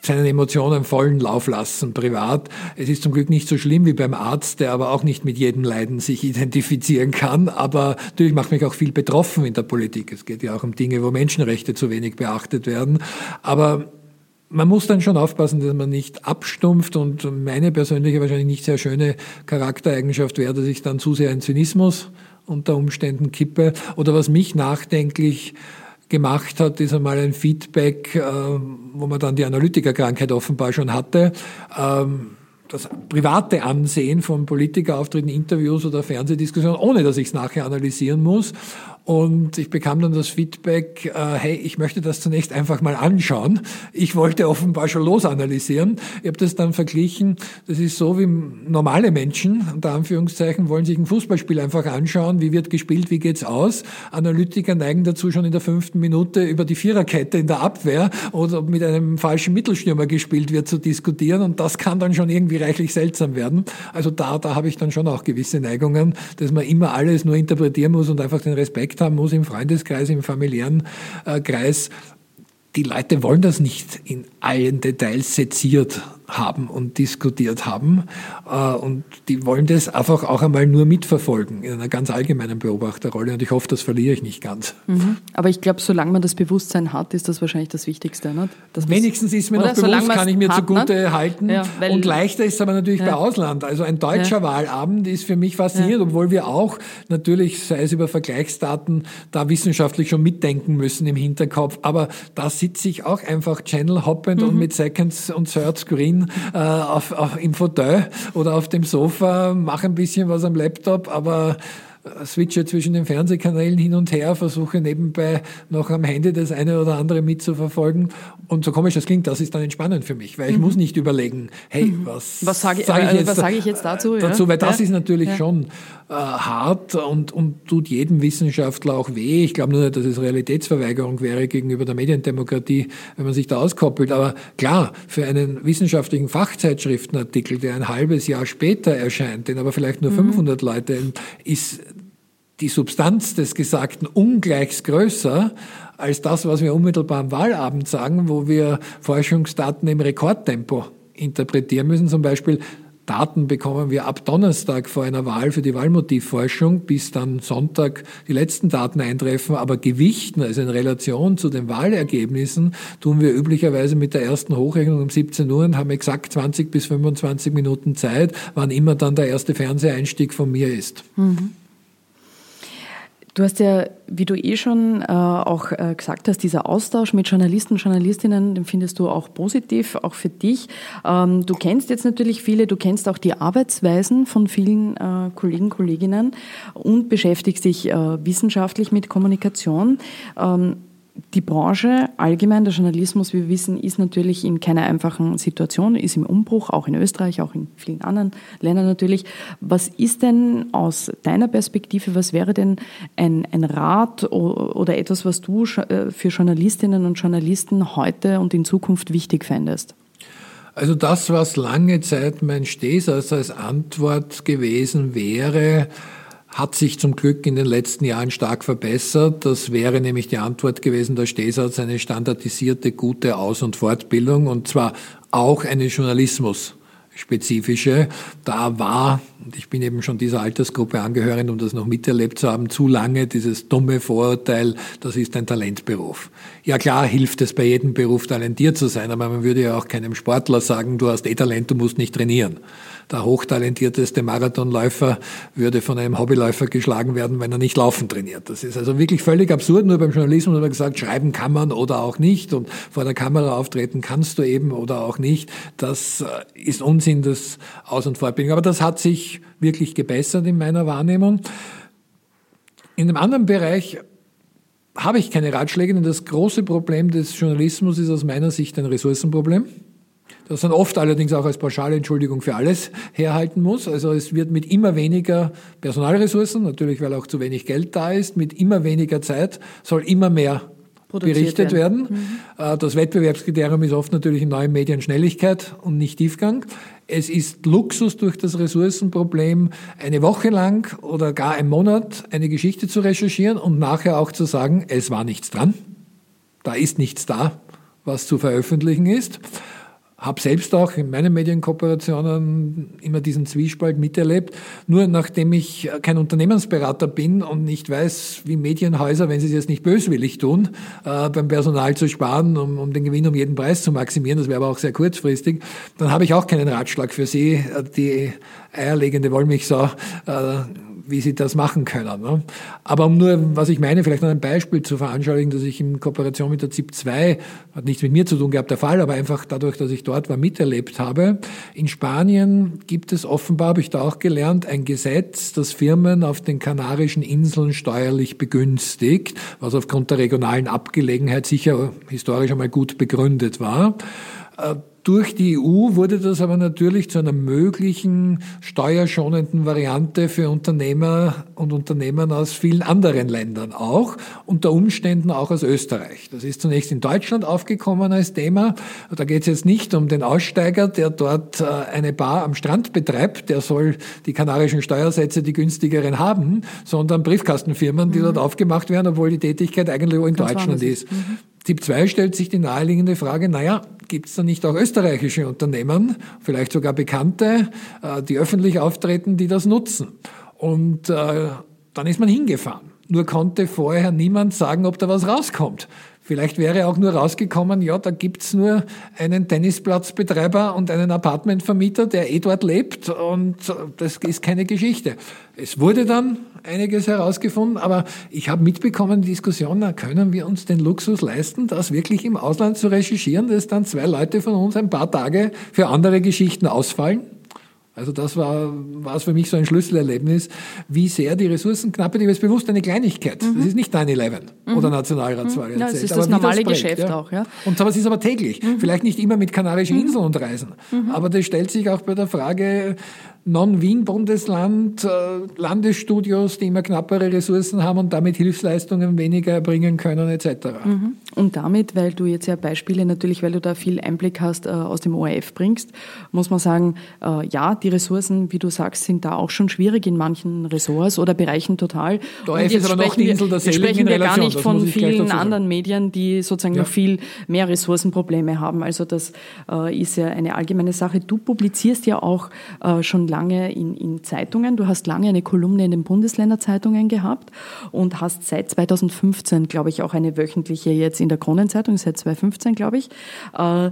seinen Emotionen vollen Lauf lassen, privat. Es ist zum Glück nicht so schlimm wie beim Arzt, der aber auch nicht mit jedem Leiden sich identifizieren kann. Aber natürlich macht mich auch viel betroffen in der Politik. Es geht ja auch um Dinge, wo Menschenrechte zu wenig beachtet werden. Aber man muss dann schon aufpassen, dass man nicht abstumpft und meine persönliche, wahrscheinlich nicht sehr schöne Charaktereigenschaft wäre, dass ich dann zu sehr in Zynismus unter Umständen kippe oder was mich nachdenklich gemacht hat, ist einmal ein Feedback, äh, wo man dann die Analytikerkrankheit offenbar schon hatte. Ähm, das private Ansehen von Politikerauftritten, Interviews oder Fernsehdiskussionen, ohne dass ich es nachher analysieren muss. Und ich bekam dann das Feedback, äh, hey, ich möchte das zunächst einfach mal anschauen. Ich wollte offenbar schon losanalysieren. Ich habe das dann verglichen. Das ist so wie normale Menschen, unter Anführungszeichen, wollen sich ein Fußballspiel einfach anschauen. Wie wird gespielt? Wie geht's aus? Analytiker neigen dazu, schon in der fünften Minute über die Viererkette in der Abwehr oder ob mit einem falschen Mittelstürmer gespielt wird, zu diskutieren. Und das kann dann schon irgendwie reichlich seltsam werden. Also da, da habe ich dann schon auch gewisse Neigungen, dass man immer alles nur interpretieren muss und einfach den Respekt Respekt haben muss im Freundeskreis, im familiären äh, Kreis. Die Leute wollen das nicht in allen Details seziert haben und diskutiert haben. Äh, und die wollen das einfach auch einmal nur mitverfolgen in einer ganz allgemeinen Beobachterrolle. Und ich hoffe, das verliere ich nicht ganz. Mhm. Aber ich glaube, solange man das Bewusstsein hat, ist das wahrscheinlich das Wichtigste. Ne? Wenigstens ist mir noch bewusst, kann ich mir hat, zugute ne? halten. Ja, und leichter ist es aber natürlich ja. bei Ausland. Also ein deutscher ja. Wahlabend ist für mich faszinierend, obwohl wir auch natürlich, sei es über Vergleichsdaten, da wissenschaftlich schon mitdenken müssen im Hinterkopf. Aber da sitze ich auch einfach channel hoppend mhm. und mit Seconds und Third Screen äh, auf, auf, im Fauteuil oder auf dem Sofa, mache ein bisschen was am Laptop, aber switche zwischen den Fernsehkanälen hin und her, versuche nebenbei noch am Handy das eine oder andere mitzuverfolgen. Und so komisch das klingt, das ist dann entspannend für mich, weil ich mhm. muss nicht überlegen, hey, mhm. was, was sage sag ich, äh, jetzt, sag ich jetzt dazu? dazu weil das ja. ist natürlich ja. schon äh, hart und, und tut jedem Wissenschaftler auch weh. Ich glaube nur nicht, dass es Realitätsverweigerung wäre gegenüber der Mediendemokratie, wenn man sich da auskoppelt. Aber klar, für einen wissenschaftlichen Fachzeitschriftenartikel, der ein halbes Jahr später erscheint, den aber vielleicht nur mhm. 500 Leute, ist die Substanz des Gesagten ungleich größer als das, was wir unmittelbar am Wahlabend sagen, wo wir Forschungsdaten im Rekordtempo interpretieren müssen. Zum Beispiel Daten bekommen wir ab Donnerstag vor einer Wahl für die Wahlmotivforschung, bis dann Sonntag die letzten Daten eintreffen. Aber gewichten, also in Relation zu den Wahlergebnissen, tun wir üblicherweise mit der ersten Hochrechnung um 17 Uhr und haben exakt 20 bis 25 Minuten Zeit, wann immer dann der erste Fernseheinstieg von mir ist. Mhm. Du hast ja, wie du eh schon äh, auch äh, gesagt hast, dieser Austausch mit Journalisten, Journalistinnen, den findest du auch positiv, auch für dich. Ähm, du kennst jetzt natürlich viele, du kennst auch die Arbeitsweisen von vielen äh, Kollegen, Kolleginnen und beschäftigst dich äh, wissenschaftlich mit Kommunikation. Ähm, die Branche allgemein, der Journalismus, wie wir wissen, ist natürlich in keiner einfachen Situation, ist im Umbruch, auch in Österreich, auch in vielen anderen Ländern natürlich. Was ist denn aus deiner Perspektive, was wäre denn ein, ein Rat oder etwas, was du äh, für Journalistinnen und Journalisten heute und in Zukunft wichtig fändest? Also das, was lange Zeit mein Stehsatz als Antwort gewesen wäre, hat sich zum Glück in den letzten Jahren stark verbessert. Das wäre nämlich die Antwort gewesen, der Stehsatz, eine standardisierte, gute Aus- und Fortbildung und zwar auch eine Journalismus spezifische. Da war, und ich bin eben schon dieser Altersgruppe angehörend, um das noch miterlebt zu haben, zu lange dieses dumme Vorurteil, das ist ein Talentberuf. Ja klar hilft es bei jedem Beruf talentiert zu sein, aber man würde ja auch keinem Sportler sagen, du hast eh Talent, du musst nicht trainieren der hochtalentierteste Marathonläufer würde von einem Hobbyläufer geschlagen werden, wenn er nicht laufen trainiert. Das ist also wirklich völlig absurd. Nur beim Journalismus haben wir gesagt, schreiben kann man oder auch nicht und vor der Kamera auftreten kannst du eben oder auch nicht. Das äh, ist Unsinn des Aus- und Fortbildung. Aber das hat sich wirklich gebessert in meiner Wahrnehmung. In einem anderen Bereich habe ich keine Ratschläge, denn das große Problem des Journalismus ist aus meiner Sicht ein Ressourcenproblem das dann oft allerdings auch als pauschale Entschuldigung für alles herhalten muss. Also es wird mit immer weniger Personalressourcen, natürlich weil auch zu wenig Geld da ist, mit immer weniger Zeit soll immer mehr berichtet werden. werden. Mhm. Äh, das Wettbewerbskriterium ist oft natürlich in neuen Medien Schnelligkeit und nicht Tiefgang. Es ist Luxus durch das Ressourcenproblem, eine Woche lang oder gar einen Monat eine Geschichte zu recherchieren und nachher auch zu sagen, es war nichts dran. Da ist nichts da, was zu veröffentlichen ist habe selbst auch in meinen Medienkooperationen immer diesen Zwiespalt miterlebt. Nur nachdem ich kein Unternehmensberater bin und nicht weiß, wie Medienhäuser, wenn sie es jetzt nicht böswillig tun, äh, beim Personal zu sparen, um, um den Gewinn um jeden Preis zu maximieren, das wäre aber auch sehr kurzfristig, dann habe ich auch keinen Ratschlag für Sie, äh, die eierlegende Wollmilchsau, äh, wie sie das machen können. Ne? Aber um nur, was ich meine, vielleicht noch ein Beispiel zu veranschaulichen, dass ich in Kooperation mit der ZIP 2, hat nichts mit mir zu tun gehabt, der Fall, aber einfach dadurch, dass ich dort war, miterlebt habe. In Spanien gibt es offenbar, habe ich da auch gelernt, ein Gesetz, das Firmen auf den Kanarischen Inseln steuerlich begünstigt, was aufgrund der regionalen Abgelegenheit sicher historisch einmal gut begründet war. Durch die EU wurde das aber natürlich zu einer möglichen steuerschonenden Variante für Unternehmer und Unternehmen aus vielen anderen Ländern auch, unter Umständen auch aus Österreich. Das ist zunächst in Deutschland aufgekommen als Thema. Da geht es jetzt nicht um den Aussteiger, der dort äh, eine Bar am Strand betreibt, der soll die kanarischen Steuersätze, die günstigeren haben, sondern Briefkastenfirmen, die mhm. dort aufgemacht werden, obwohl die Tätigkeit eigentlich in Ganz Deutschland ist. Mhm. Tipp 2 stellt sich die naheliegende Frage, naja, gibt es da nicht auch österreichische Unternehmen, vielleicht sogar bekannte, äh, die öffentlich auftreten, die das nutzen? Und äh, dann ist man hingefahren. Nur konnte vorher niemand sagen, ob da was rauskommt. Vielleicht wäre auch nur rausgekommen, ja, da gibt's nur einen Tennisplatzbetreiber und einen Apartmentvermieter, der eh dort lebt und das ist keine Geschichte. Es wurde dann einiges herausgefunden, aber ich habe mitbekommen, die Diskussion, na, können wir uns den Luxus leisten, das wirklich im Ausland zu recherchieren, dass dann zwei Leute von uns ein paar Tage für andere Geschichten ausfallen? Also das war, war es für mich so ein Schlüsselerlebnis, wie sehr die Ressourcenknappe, die ist bewusst eine Kleinigkeit. Mhm. Das ist nicht 9-11 mhm. oder Nationalratswahl. Mhm. Ja, das ist aber das normale das Geschäft ja. auch. Ja. Und es ist aber täglich. Mhm. Vielleicht nicht immer mit Kanarischen mhm. Inseln und Reisen. Mhm. Aber das stellt sich auch bei der Frage, Non-Wien-Bundesland, äh, Landesstudios, die immer knappere Ressourcen haben und damit Hilfsleistungen weniger erbringen können, etc. Mhm. Und damit, weil du jetzt ja Beispiele natürlich, weil du da viel Einblick hast, äh, aus dem ORF bringst, muss man sagen, äh, ja, die Ressourcen, wie du sagst, sind da auch schon schwierig in manchen Ressorts oder Bereichen total. Der ORF ist aber noch die Insel der sprechen wir gar nicht von vielen anderen Medien, die sozusagen ja. noch viel mehr Ressourcenprobleme haben. Also das ist ja eine allgemeine Sache. Du publizierst ja auch schon lange in, in Zeitungen. Du hast lange eine Kolumne in den Bundesländerzeitungen gehabt und hast seit 2015, glaube ich, auch eine wöchentliche jetzt in der Kronenzeitung, seit 2015, glaube ich. Äh,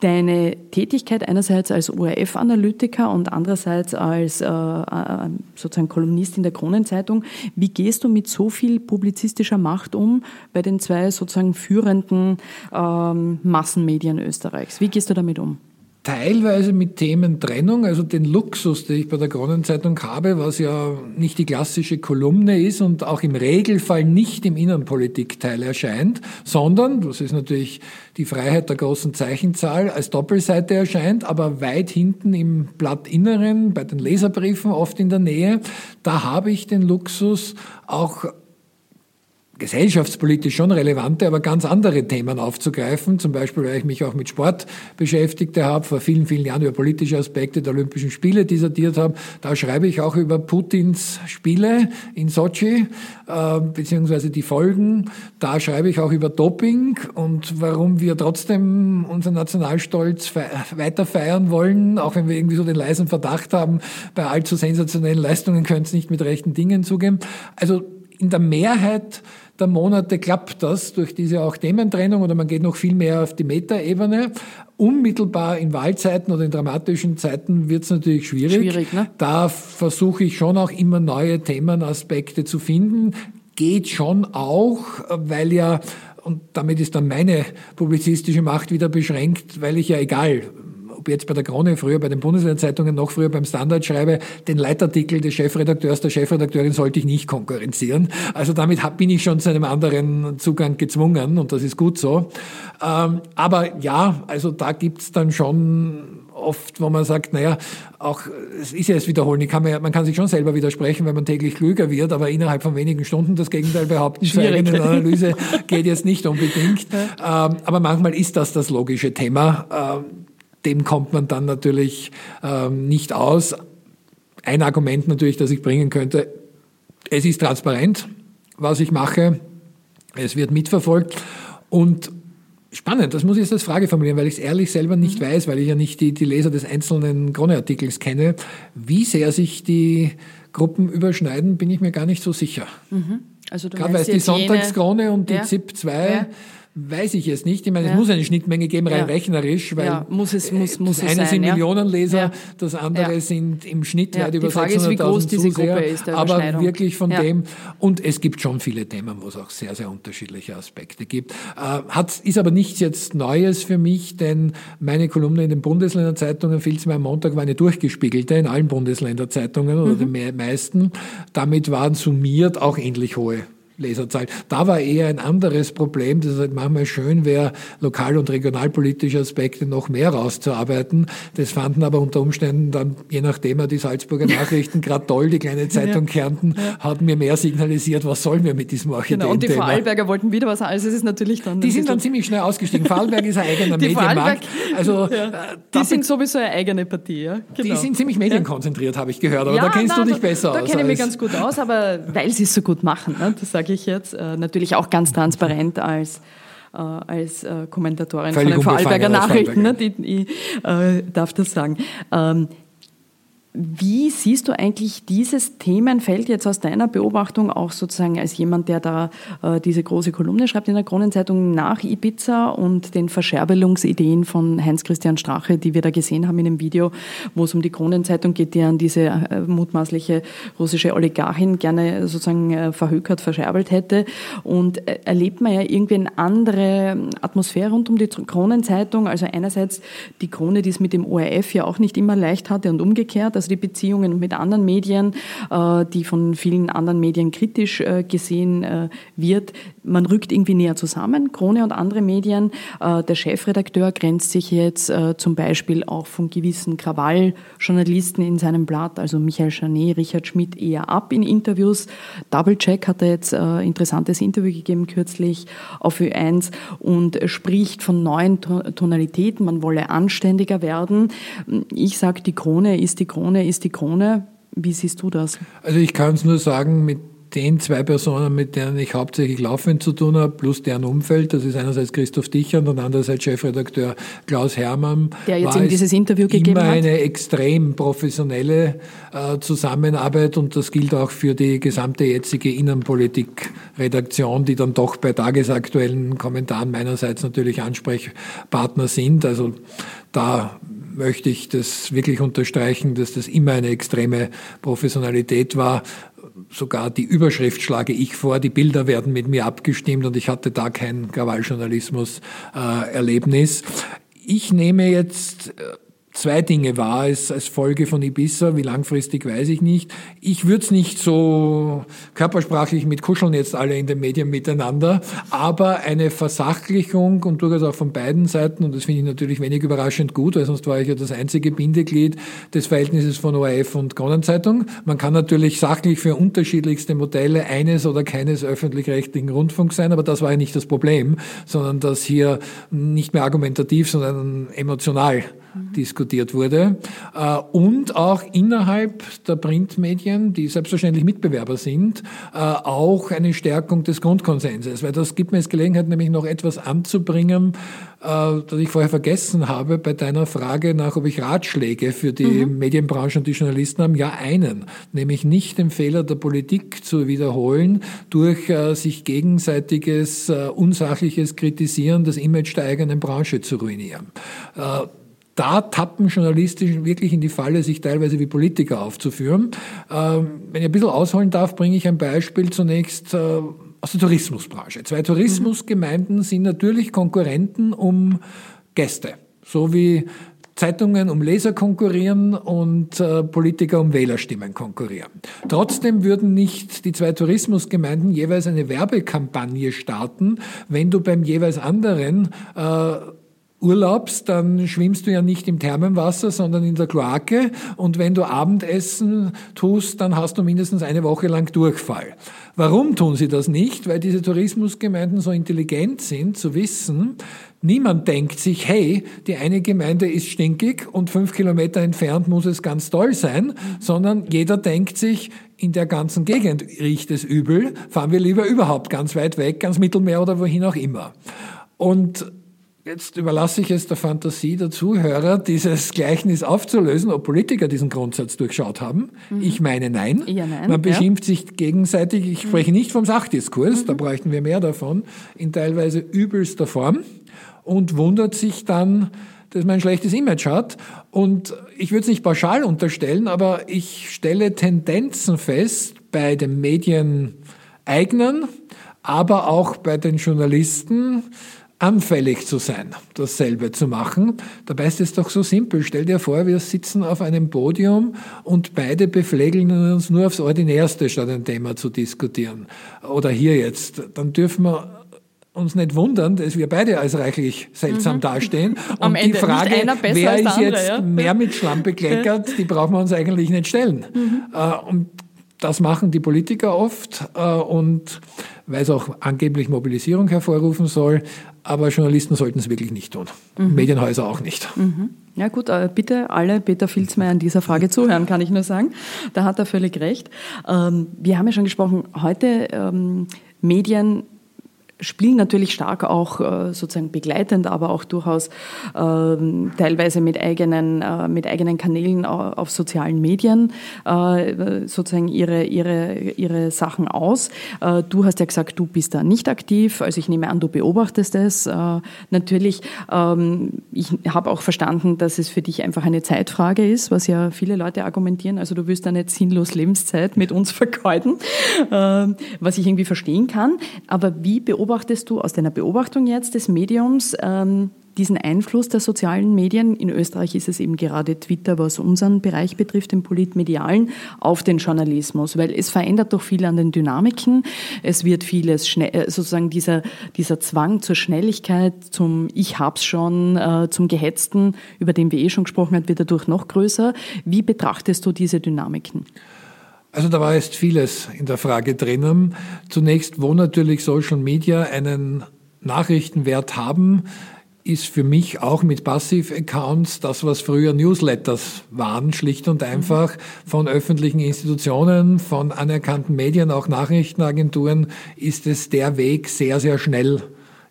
deine Tätigkeit einerseits als ORF-Analytiker und andererseits als äh, äh, sozusagen Kolumnist in der Kronenzeitung. Wie gehst du mit so viel publizistischer Macht um bei den zwei sozusagen führenden ähm, Massenmedien Österreichs? Wie gehst du damit um? Teilweise mit Thementrennung, also den Luxus, den ich bei der Kronenzeitung habe, was ja nicht die klassische Kolumne ist und auch im Regelfall nicht im Innenpolitikteil erscheint, sondern, das ist natürlich die Freiheit der großen Zeichenzahl, als Doppelseite erscheint, aber weit hinten im Blattinneren, bei den Leserbriefen oft in der Nähe, da habe ich den Luxus, auch gesellschaftspolitisch schon relevante, aber ganz andere Themen aufzugreifen. Zum Beispiel, weil ich mich auch mit Sport beschäftigt habe, vor vielen, vielen Jahren über politische Aspekte der Olympischen Spiele dissertiert habe. Da schreibe ich auch über Putins Spiele in Sochi, äh, beziehungsweise die Folgen. Da schreibe ich auch über Doping und warum wir trotzdem unseren Nationalstolz fe weiter feiern wollen, auch wenn wir irgendwie so den leisen Verdacht haben, bei allzu sensationellen Leistungen können es nicht mit rechten Dingen zugehen. Also in der Mehrheit der Monate klappt das durch diese auch Thementrennung oder man geht noch viel mehr auf die Metaebene. Unmittelbar in Wahlzeiten oder in dramatischen Zeiten wird es natürlich schwierig. schwierig ne? Da versuche ich schon auch immer neue Themenaspekte zu finden. Geht schon auch, weil ja und damit ist dann meine publizistische Macht wieder beschränkt, weil ich ja egal ob jetzt bei der Krone, früher bei den Bundesländzeitungen, noch früher beim Standard schreibe, den Leitartikel des Chefredakteurs, der Chefredakteurin sollte ich nicht konkurrenzieren. Also damit bin ich schon zu einem anderen Zugang gezwungen und das ist gut so. Ähm, aber ja, also da gibt's dann schon oft, wo man sagt, naja, auch, es ist ja das Wiederholen, ich kann mir, man kann sich schon selber widersprechen, wenn man täglich klüger wird, aber innerhalb von wenigen Stunden das Gegenteil behaupten zur eigenen Analyse geht jetzt nicht unbedingt. Ja. Ähm, aber manchmal ist das das logische Thema. Ähm, dem kommt man dann natürlich ähm, nicht aus. Ein Argument natürlich, das ich bringen könnte, es ist transparent, was ich mache, es wird mitverfolgt und spannend, das muss ich jetzt als Frage formulieren, weil ich es ehrlich selber nicht mhm. weiß, weil ich ja nicht die, die Leser des einzelnen Krone-Artikels kenne. Wie sehr sich die Gruppen überschneiden, bin ich mir gar nicht so sicher. Mhm. Also du Gerade weil es die Sonntagskrone und die ja, ZIP 2 ja Weiß ich es nicht. Ich meine, ja. es muss eine Schnittmenge geben, rein ja. rechnerisch, weil ja, muss es, muss, muss das eine sind Millionenleser, das andere sind im Schnitt weit über 600.000 Zuseher, ist, aber wirklich von dem. Und es gibt schon viele Themen, wo es auch sehr, sehr unterschiedliche Aspekte gibt. Äh, hat, ist aber nichts jetzt Neues für mich, denn meine Kolumne in den Bundesländerzeitungen, viel zu am Montag, war eine durchgespiegelte in allen Bundesländerzeitungen oder mhm. den meisten. Damit waren summiert auch ähnlich hohe Leserzahl. Da war eher ein anderes Problem, dass es halt manchmal schön wäre, lokal- und regionalpolitische Aspekte noch mehr rauszuarbeiten. Das fanden aber unter Umständen dann, je nachdem, die Salzburger Nachrichten gerade toll. Die kleine Zeitung ja. Kärnten ja. hat mir mehr signalisiert, was sollen wir mit diesem Architekten. Genau, und die Vorarlberger wollten wieder was, also es ist natürlich dann... Die sind dann ziemlich schnell ausgestiegen. Vorarlberg ist ein eigener die Medienmarkt. Also, ja. Äh, die sind sowieso eine eigene Partie, ja. Genau. Die sind ziemlich medienkonzentriert, habe ich gehört, aber da kennst na, du dich besser da, aus. Da kenne ich mich ganz gut aus, aber weil sie es so gut machen, ne, das sage ich jetzt, äh, natürlich auch ganz transparent als äh, als äh, Kommentatorin Völlig von den Vorarlberger Nachrichten, ne, die, ich äh, darf das sagen. Ähm, wie siehst du eigentlich dieses Themenfeld jetzt aus deiner Beobachtung auch sozusagen als jemand, der da äh, diese große Kolumne schreibt in der Kronenzeitung nach Ibiza und den Verscherbelungsideen von Heinz-Christian Strache, die wir da gesehen haben in dem Video, wo es um die Kronenzeitung geht, die an diese äh, mutmaßliche russische Oligarchin gerne sozusagen äh, verhökert, verscherbelt hätte. Und äh, erlebt man ja irgendwie eine andere Atmosphäre rund um die Kronenzeitung. Also einerseits die Krone, die es mit dem ORF ja auch nicht immer leicht hatte und umgekehrt also die Beziehungen mit anderen Medien, äh, die von vielen anderen Medien kritisch äh, gesehen äh, wird. Man rückt irgendwie näher zusammen, Krone und andere Medien. Der Chefredakteur grenzt sich jetzt zum Beispiel auch von gewissen Krawalljournalisten in seinem Blatt, also Michael Chanet, Richard Schmidt eher ab in Interviews. Doublecheck hat er jetzt ein interessantes Interview gegeben kürzlich auf Ö1 und spricht von neuen Tonalitäten. Man wolle anständiger werden. Ich sage, die Krone ist die Krone Krone ist die Krone. Wie siehst du das? Also ich kann es nur sagen, mit den zwei Personen, mit denen ich hauptsächlich laufend zu tun habe, plus deren Umfeld, das ist einerseits Christoph Dichern und andererseits Chefredakteur Klaus Hermann. Der jetzt eben dieses Interview gegeben immer hat. Immer eine extrem professionelle äh, Zusammenarbeit und das gilt auch für die gesamte jetzige Innenpolitik-Redaktion, die dann doch bei tagesaktuellen Kommentaren meinerseits natürlich Ansprechpartner sind. Also da möchte ich das wirklich unterstreichen, dass das immer eine extreme Professionalität war. Sogar die Überschrift schlage ich vor, die Bilder werden mit mir abgestimmt und ich hatte da kein Krawalljournalismus-Erlebnis. Äh, ich nehme jetzt äh, zwei Dinge wahr als, als Folge von Ibiza. Wie langfristig weiß ich nicht. Ich würde es nicht so körpersprachlich mit kuscheln jetzt alle in den Medien miteinander, aber eine Versachlichung und durchaus auch von beiden Seiten, und das finde ich natürlich wenig überraschend gut, weil sonst war ich ja das einzige Bindeglied des Verhältnisses von ORF und Kronenzeitung. Man kann natürlich sachlich für unterschiedlichste Modelle eines oder keines öffentlich-rechtlichen Rundfunks sein, aber das war ja nicht das Problem, sondern dass hier nicht mehr argumentativ, sondern emotional diskutiert wurde. Äh, und auch innerhalb der Printmedien, die selbstverständlich Mitbewerber sind, äh, auch eine Stärkung des Grundkonsenses. Weil das gibt mir jetzt Gelegenheit, nämlich noch etwas anzubringen, äh, das ich vorher vergessen habe bei deiner Frage nach, ob ich Ratschläge für die mhm. Medienbranche und die Journalisten habe. Ja, einen. Nämlich nicht den Fehler der Politik zu wiederholen durch sich gegenseitiges, unsachliches Kritisieren des Image der eigenen Branche zu ruinieren da tappen Journalisten wirklich in die Falle, sich teilweise wie Politiker aufzuführen. Ähm, wenn ich ein bisschen ausholen darf, bringe ich ein Beispiel zunächst äh, aus der Tourismusbranche. Zwei Tourismusgemeinden sind natürlich Konkurrenten um Gäste, so wie Zeitungen um Leser konkurrieren und äh, Politiker um Wählerstimmen konkurrieren. Trotzdem würden nicht die zwei Tourismusgemeinden jeweils eine Werbekampagne starten, wenn du beim jeweils anderen äh, urlaubst, dann schwimmst du ja nicht im Thermenwasser, sondern in der Kloake. Und wenn du Abendessen tust, dann hast du mindestens eine Woche lang Durchfall. Warum tun sie das nicht? Weil diese Tourismusgemeinden so intelligent sind, zu wissen, niemand denkt sich, hey, die eine Gemeinde ist stinkig und fünf Kilometer entfernt muss es ganz toll sein, sondern jeder denkt sich, in der ganzen Gegend riecht es übel, fahren wir lieber überhaupt ganz weit weg, ganz Mittelmeer oder wohin auch immer. Und Jetzt überlasse ich es der Fantasie der Zuhörer, dieses Gleichnis aufzulösen, ob Politiker diesen Grundsatz durchschaut haben. Mhm. Ich meine nein. Ja, nein. Man beschimpft ja. sich gegenseitig. Ich mhm. spreche nicht vom Sachdiskurs, mhm. da bräuchten wir mehr davon, in teilweise übelster Form und wundert sich dann, dass man ein schlechtes Image hat. Und ich würde es nicht pauschal unterstellen, aber ich stelle Tendenzen fest bei den Medieneigenen, aber auch bei den Journalisten, anfällig zu sein, dasselbe zu machen. Dabei ist es doch so simpel. Stell dir vor, wir sitzen auf einem Podium und beide beflegeln uns nur aufs Ordinärste, statt ein Thema zu diskutieren. Oder hier jetzt. Dann dürfen wir uns nicht wundern, dass wir beide als reichlich seltsam mhm. dastehen. Und Am die Frage, wer ist andere, jetzt ja? mehr mit Schlamm bekleckert, die brauchen wir uns eigentlich nicht stellen. Mhm. Äh, und das machen die Politiker oft äh, und weil es auch angeblich Mobilisierung hervorrufen soll. Aber Journalisten sollten es wirklich nicht tun. Mhm. Medienhäuser auch nicht. Mhm. Ja gut, äh, bitte alle Peter Filzmeier an dieser Frage zuhören, kann ich nur sagen. Da hat er völlig recht. Ähm, wir haben ja schon gesprochen, heute ähm, Medien spielen natürlich stark auch äh, sozusagen begleitend, aber auch durchaus äh, teilweise mit eigenen, äh, mit eigenen Kanälen auf sozialen Medien äh, sozusagen ihre, ihre, ihre Sachen aus. Du hast ja gesagt, du bist da nicht aktiv, also ich nehme an, du beobachtest es. Natürlich, ähm, ich habe auch verstanden, dass es für dich einfach eine Zeitfrage ist, was ja viele Leute argumentieren. Also du wirst da nicht sinnlos Lebenszeit mit uns vergeuden, was ich irgendwie verstehen kann. Aber wie beobachtest beobachtest du aus deiner Beobachtung jetzt des Mediums ähm, diesen Einfluss der sozialen Medien? In Österreich ist es eben gerade Twitter, was unseren Bereich betrifft, den Politmedialen, auf den Journalismus, weil es verändert doch viel an den Dynamiken. Es wird vieles schnell, äh, sozusagen dieser, dieser Zwang zur Schnelligkeit, zum Ich hab's schon, äh, zum Gehetzten, über den wir eh schon gesprochen haben, wird dadurch noch größer. Wie betrachtest du diese Dynamiken? Also da war jetzt vieles in der Frage drinnen. Zunächst, wo natürlich Social Media einen Nachrichtenwert haben, ist für mich auch mit Passiv-Accounts das, was früher Newsletters waren, schlicht und einfach von öffentlichen Institutionen, von anerkannten Medien, auch Nachrichtenagenturen, ist es der Weg sehr, sehr schnell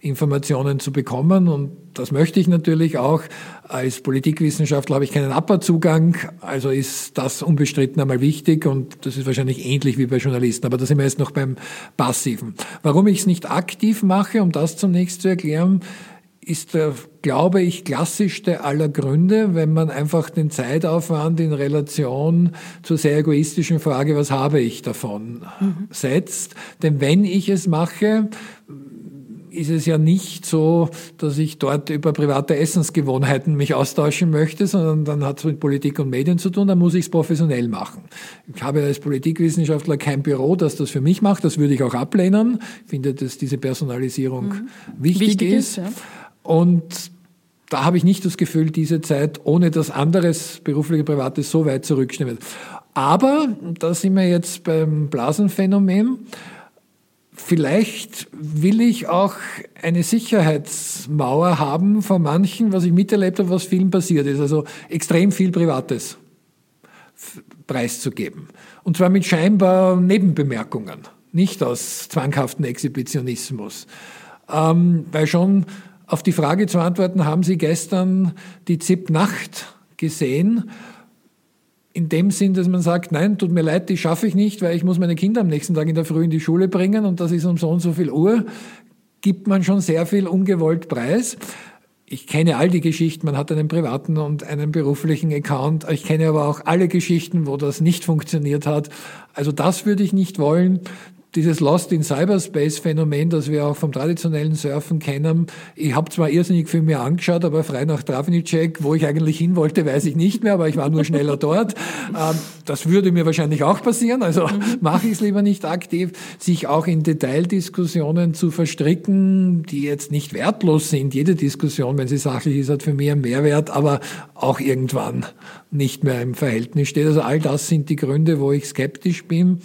Informationen zu bekommen. Und das möchte ich natürlich auch. Als Politikwissenschaftler habe ich keinen Upper-Zugang, also ist das unbestritten einmal wichtig und das ist wahrscheinlich ähnlich wie bei Journalisten, aber da sind wir jetzt noch beim Passiven. Warum ich es nicht aktiv mache, um das zunächst zu erklären, ist der, glaube ich, klassischste aller Gründe, wenn man einfach den Zeitaufwand in Relation zur sehr egoistischen Frage, was habe ich davon, mhm. setzt. Denn wenn ich es mache, ist es ja nicht so, dass ich dort über private Essensgewohnheiten mich austauschen möchte, sondern dann hat es mit Politik und Medien zu tun, dann muss ich es professionell machen. Ich habe als Politikwissenschaftler kein Büro, das das für mich macht, das würde ich auch ablehnen. Ich finde, dass diese Personalisierung mhm. wichtig, wichtig, ist. ist ja. Und da habe ich nicht das Gefühl, diese Zeit ohne das anderes berufliche, privates so weit zurückstehen wird. Aber, da sind wir jetzt beim Blasenphänomen, Vielleicht will ich auch eine Sicherheitsmauer haben von manchen, was ich miterlebt habe, was vielen passiert ist. Also extrem viel Privates preiszugeben. Und zwar mit scheinbar Nebenbemerkungen, nicht aus zwanghaften Exhibitionismus. Ähm, weil schon auf die Frage zu antworten, haben Sie gestern die ZIP-Nacht gesehen? In dem Sinn, dass man sagt, nein, tut mir leid, die schaffe ich nicht, weil ich muss meine Kinder am nächsten Tag in der Früh in die Schule bringen und das ist um so und so viel Uhr, gibt man schon sehr viel ungewollt preis. Ich kenne all die Geschichten, man hat einen privaten und einen beruflichen Account. Ich kenne aber auch alle Geschichten, wo das nicht funktioniert hat. Also das würde ich nicht wollen dieses Lost in Cyberspace Phänomen, das wir auch vom traditionellen Surfen kennen. Ich habe zwar irrsinnig viel mir angeschaut, aber frei nach Travnicek, wo ich eigentlich hin wollte, weiß ich nicht mehr, aber ich war nur schneller dort. Ähm, das würde mir wahrscheinlich auch passieren, also mhm. mache ich es lieber nicht aktiv, sich auch in Detaildiskussionen zu verstricken, die jetzt nicht wertlos sind. Jede Diskussion, wenn sie sachlich ist, hat für mich einen Mehrwert, aber auch irgendwann nicht mehr im Verhältnis steht. Also all das sind die Gründe, wo ich skeptisch bin.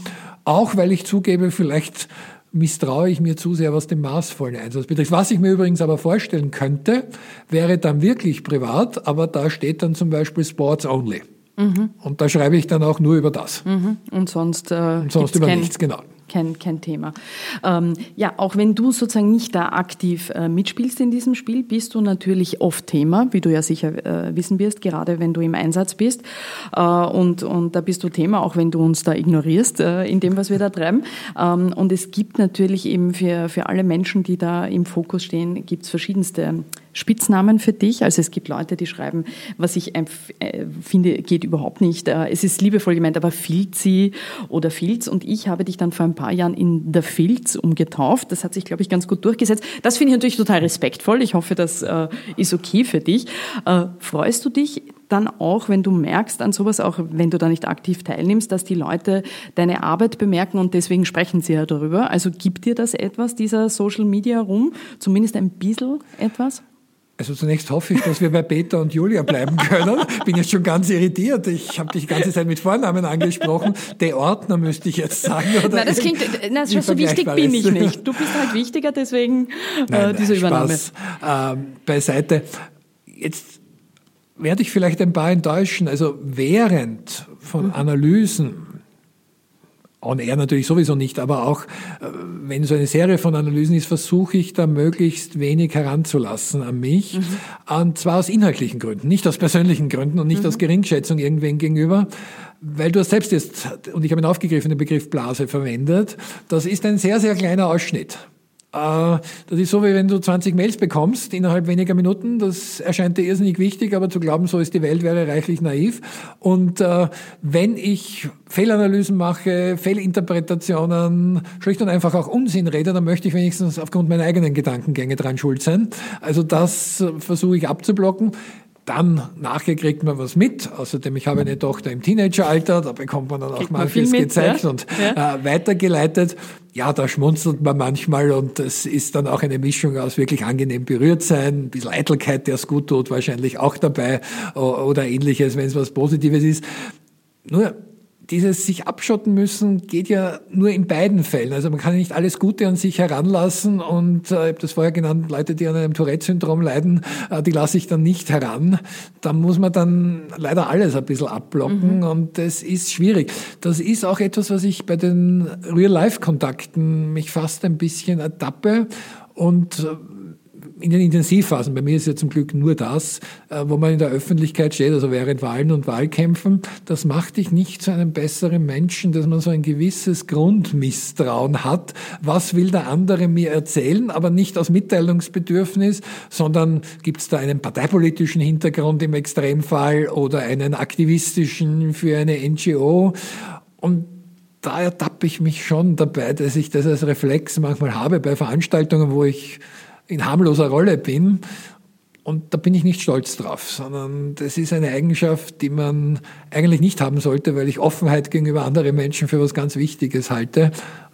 Auch weil ich zugebe, vielleicht misstraue ich mir zu sehr, was den maßvollen Einsatz betrifft. Was ich mir übrigens aber vorstellen könnte, wäre dann wirklich privat, aber da steht dann zum Beispiel Sports Only. Mhm. Und da schreibe ich dann auch nur über das. Mhm. Und sonst, äh, Und sonst über nichts, genau kein, kein Thema. Ähm, ja, auch wenn du sozusagen nicht da aktiv äh, mitspielst in diesem Spiel, bist du natürlich oft Thema, wie du ja sicher äh, wissen wirst, gerade wenn du im Einsatz bist. Äh, und, und da bist du Thema, auch wenn du uns da ignorierst äh, in dem, was wir da treiben. Ähm, und es gibt natürlich eben für, für alle Menschen, die da im Fokus stehen, gibt es verschiedenste Spitznamen für dich. Also es gibt Leute, die schreiben, was ich äh, finde, geht überhaupt nicht. Äh, es ist liebevoll gemeint, aber Filzi oder Filz. Und ich habe dich dann vor ein paar Jahren in der Filz umgetauft. Das hat sich, glaube ich, ganz gut durchgesetzt. Das finde ich natürlich total respektvoll. Ich hoffe, das äh, ist okay für dich. Freust du dich dann auch, wenn du merkst an sowas, auch wenn du da nicht aktiv teilnimmst, dass die Leute deine Arbeit bemerken und deswegen sprechen sie ja darüber? Also gibt dir das etwas, dieser Social Media rum? Zumindest ein bisschen etwas? Also zunächst hoffe ich, dass wir bei Peter und Julia bleiben können. Bin jetzt schon ganz irritiert. Ich habe dich die ganze Zeit mit Vornamen angesprochen. Der Ordner müsste ich jetzt sagen. Oder nein, das klingt, nein, so wichtig bin ich nicht. Du bist halt wichtiger, deswegen äh, nein, diese nein, Übernahme. Spaß ähm, beiseite. Jetzt werde ich vielleicht ein paar enttäuschen. Also während von mhm. Analysen on air natürlich sowieso nicht, aber auch äh, wenn so eine Serie von Analysen ist, versuche ich da möglichst wenig heranzulassen an mich. Mhm. Und zwar aus inhaltlichen Gründen, nicht aus persönlichen Gründen und nicht mhm. aus Geringschätzung irgendwen gegenüber. Weil du hast selbst jetzt, und ich habe ihn aufgegriffen, den Begriff Blase verwendet, das ist ein sehr, sehr kleiner Ausschnitt das ist so, wie wenn du 20 Mails bekommst innerhalb weniger Minuten. Das erscheint dir irrsinnig wichtig, aber zu glauben, so ist die Welt, wäre reichlich naiv. Und äh, wenn ich Fehlanalysen mache, Fehlinterpretationen, schlicht und einfach auch Unsinn rede, dann möchte ich wenigstens aufgrund meiner eigenen Gedankengänge dran schuld sein. Also das äh, versuche ich abzublocken. Dann nachher kriegt man was mit. Außerdem, ich habe eine Tochter im Teenageralter, da bekommt man dann auch manches gezeigt ja? und ja. Äh, weitergeleitet. Ja, da schmunzelt man manchmal und es ist dann auch eine Mischung aus wirklich angenehm berührt sein, ein bisschen Eitelkeit, der es gut tut, wahrscheinlich auch dabei oder ähnliches, wenn es was Positives ist. Nur dieses sich abschotten müssen geht ja nur in beiden Fällen. Also man kann nicht alles Gute an sich heranlassen und äh, ich habe das vorher genannt, Leute, die an einem Tourette-Syndrom leiden, äh, die lasse ich dann nicht heran. Da muss man dann leider alles ein bisschen abblocken mhm. und das ist schwierig. Das ist auch etwas, was ich bei den Real-Life-Kontakten mich fast ein bisschen ertappe und äh, in den Intensivphasen, bei mir ist ja zum Glück nur das, äh, wo man in der Öffentlichkeit steht, also während Wahlen und Wahlkämpfen, das macht dich nicht zu einem besseren Menschen, dass man so ein gewisses Grundmisstrauen hat. Was will der andere mir erzählen, aber nicht aus Mitteilungsbedürfnis, sondern gibt es da einen parteipolitischen Hintergrund im Extremfall oder einen aktivistischen für eine NGO? Und da ertappe ich mich schon dabei, dass ich das als Reflex manchmal habe bei Veranstaltungen, wo ich in harmloser Rolle bin. Und da bin ich nicht stolz drauf, sondern das ist eine Eigenschaft, die man eigentlich nicht haben sollte, weil ich Offenheit gegenüber anderen Menschen für was ganz Wichtiges halte.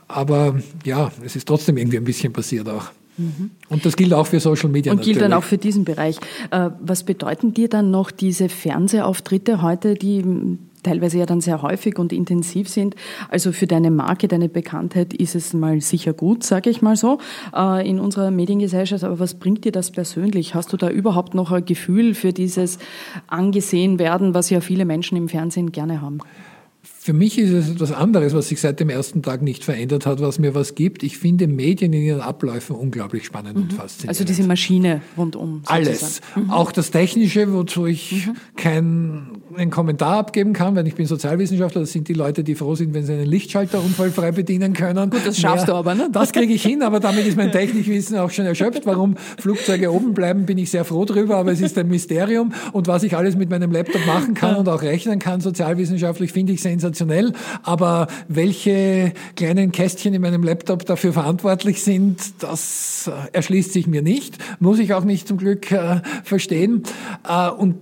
Aber ja, es ist trotzdem irgendwie ein bisschen passiert auch. Mhm. Und das gilt auch für Social Media. Und gilt dann auch für diesen Bereich. Äh, was bedeuten dir dann noch diese Fernsehauftritte heute, die teilweise ja dann sehr häufig und intensiv sind. Also für deine Marke, deine Bekanntheit ist es mal sicher gut, sage ich mal so, äh, in unserer Mediengesellschaft. Aber was bringt dir das persönlich? Hast du da überhaupt noch ein Gefühl für dieses angesehen werden, was ja viele Menschen im Fernsehen gerne haben? Für mich ist es etwas anderes, was sich seit dem ersten Tag nicht verändert hat, was mir was gibt. Ich finde Medien in ihren Abläufen unglaublich spannend mhm. und faszinierend. Also diese Maschine rundum. Sozusagen. Alles. Mhm. Auch das Technische, wozu ich mhm. keinen Kommentar abgeben kann, weil ich bin Sozialwissenschaftler. Das sind die Leute, die froh sind, wenn sie einen Lichtschalter unfallfrei bedienen können. Gut, das schaffst Mehr, du aber, ne? Das kriege ich hin, aber damit ist mein Technikwissen auch schon erschöpft. Warum Flugzeuge oben bleiben, bin ich sehr froh drüber, aber es ist ein Mysterium. Und was ich alles mit meinem Laptop machen kann und auch rechnen kann, sozialwissenschaftlich, finde ich sensationell sensationell, aber welche kleinen Kästchen in meinem Laptop dafür verantwortlich sind, das äh, erschließt sich mir nicht, muss ich auch nicht zum Glück äh, verstehen. Äh, und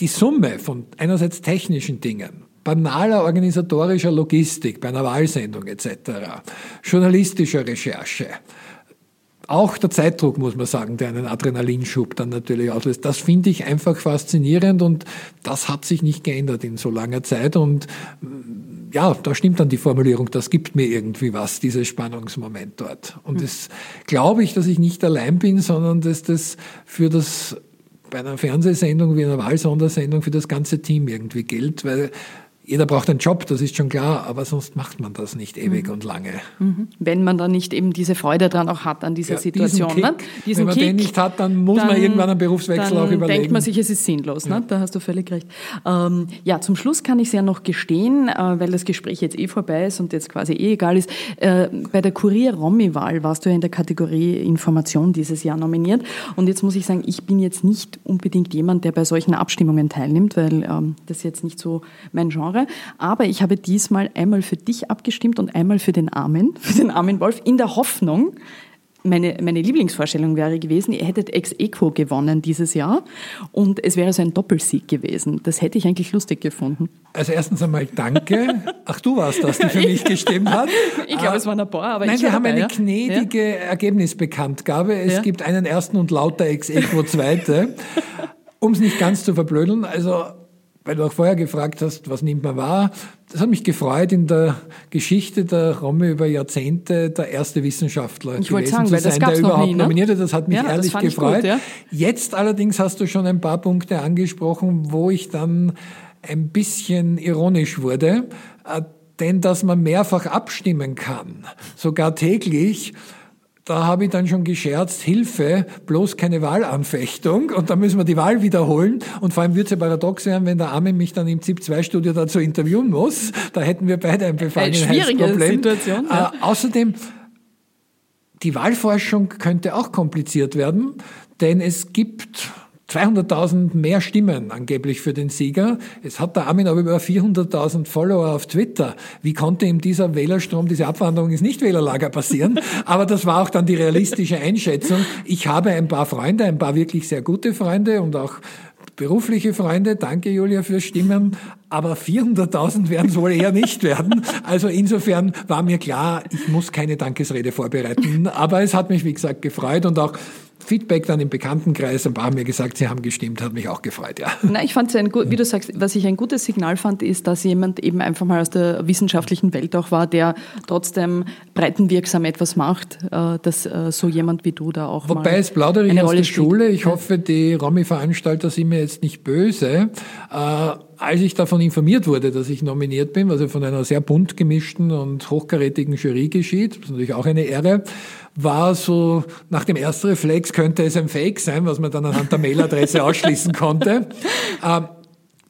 die Summe von einerseits technischen Dingen, banaler organisatorischer Logistik bei einer Wahlsendung etc., journalistischer Recherche, auch der Zeitdruck, muss man sagen, der einen Adrenalinschub dann natürlich auslöst. Das finde ich einfach faszinierend und das hat sich nicht geändert in so langer Zeit. Und mm, ja, da stimmt dann die Formulierung, das gibt mir irgendwie was, dieses Spannungsmoment dort. Und mhm. das glaube ich, dass ich nicht allein bin, sondern dass das für das bei einer Fernsehsendung wie einer Wahlsondersendung für das ganze Team irgendwie gilt, weil jeder braucht einen Job, das ist schon klar, aber sonst macht man das nicht ewig mhm. und lange. Mhm. Wenn man dann nicht eben diese Freude dran auch hat an dieser ja, Situation. Diesen ne? Kick, diesen wenn man Kick, den nicht hat, dann muss dann, man irgendwann einen Berufswechsel auch überlegen. Denkt man sich, es ist sinnlos. Ne? Da hast du völlig recht. Ähm, ja, zum Schluss kann ich es ja noch gestehen, äh, weil das Gespräch jetzt eh vorbei ist und jetzt quasi eh egal ist. Äh, bei der Kurier-Romy-Wahl warst du ja in der Kategorie Information dieses Jahr nominiert. Und jetzt muss ich sagen, ich bin jetzt nicht unbedingt jemand, der bei solchen Abstimmungen teilnimmt, weil ähm, das jetzt nicht so mein Genre Genre. Aber ich habe diesmal einmal für dich abgestimmt und einmal für den Armin, für den Armin Wolf, in der Hoffnung, meine, meine Lieblingsvorstellung wäre gewesen, ihr hättet ex equo gewonnen dieses Jahr und es wäre so ein Doppelsieg gewesen. Das hätte ich eigentlich lustig gefunden. Also erstens einmal danke. Ach, du warst das, die für mich gestimmt hat. Ich glaube, es waren ein paar, aber Nein, wir haben dabei, eine gnädige ja? Ergebnisbekanntgabe. Es ja? gibt einen ersten und lauter ex equo zweite. Um es nicht ganz zu verblödeln, also weil du auch vorher gefragt hast, was nimmt man wahr? Das hat mich gefreut, in der Geschichte der Romme über Jahrzehnte der erste Wissenschaftler ich gewesen sagen, zu sein, der überhaupt nie, ne? nominiert hat. Das hat mich ja, ehrlich gefreut. Gut, ja. Jetzt allerdings hast du schon ein paar Punkte angesprochen, wo ich dann ein bisschen ironisch wurde. Äh, denn dass man mehrfach abstimmen kann, sogar täglich, da habe ich dann schon gescherzt, Hilfe, bloß keine Wahlanfechtung und dann müssen wir die Wahl wiederholen und vor allem wird es ja paradox sein, wenn der Arme mich dann im ZIP-2-Studio dazu interviewen muss, da hätten wir beide ein Befangenheitsproblem. Situation. Ja. Äh, außerdem, die Wahlforschung könnte auch kompliziert werden, denn es gibt 200.000 mehr Stimmen angeblich für den Sieger. Es hat der Armin aber über 400.000 Follower auf Twitter. Wie konnte ihm dieser Wählerstrom, diese Abwanderung ins Nichtwählerlager passieren? aber das war auch dann die realistische Einschätzung. Ich habe ein paar Freunde, ein paar wirklich sehr gute Freunde und auch berufliche Freunde. Danke, Julia, fürs Stimmen. Aber 400.000 werden es wohl eher nicht werden. Also insofern war mir klar, ich muss keine Dankesrede vorbereiten. Aber es hat mich, wie gesagt, gefreut und auch Feedback dann im Bekanntenkreis, ein paar haben mir gesagt, sie haben gestimmt, hat mich auch gefreut, ja. Na, ich fand es ein gut, wie du sagst, was ich ein gutes Signal fand, ist, dass jemand eben einfach mal aus der wissenschaftlichen Welt auch war, der trotzdem breitenwirksam etwas macht, äh, dass äh, so jemand wie du da auch Wobei es plaudere ich aus der Schule, ich hoffe, die Romy-Veranstalter sind mir jetzt nicht böse, äh, als ich davon informiert wurde, dass ich nominiert bin, was ja von einer sehr bunt gemischten und hochkarätigen Jury geschieht, das ist natürlich auch eine Ehre, war so, nach dem ersten Reflex könnte es ein Fake sein, was man dann anhand der Mailadresse ausschließen konnte. Ähm,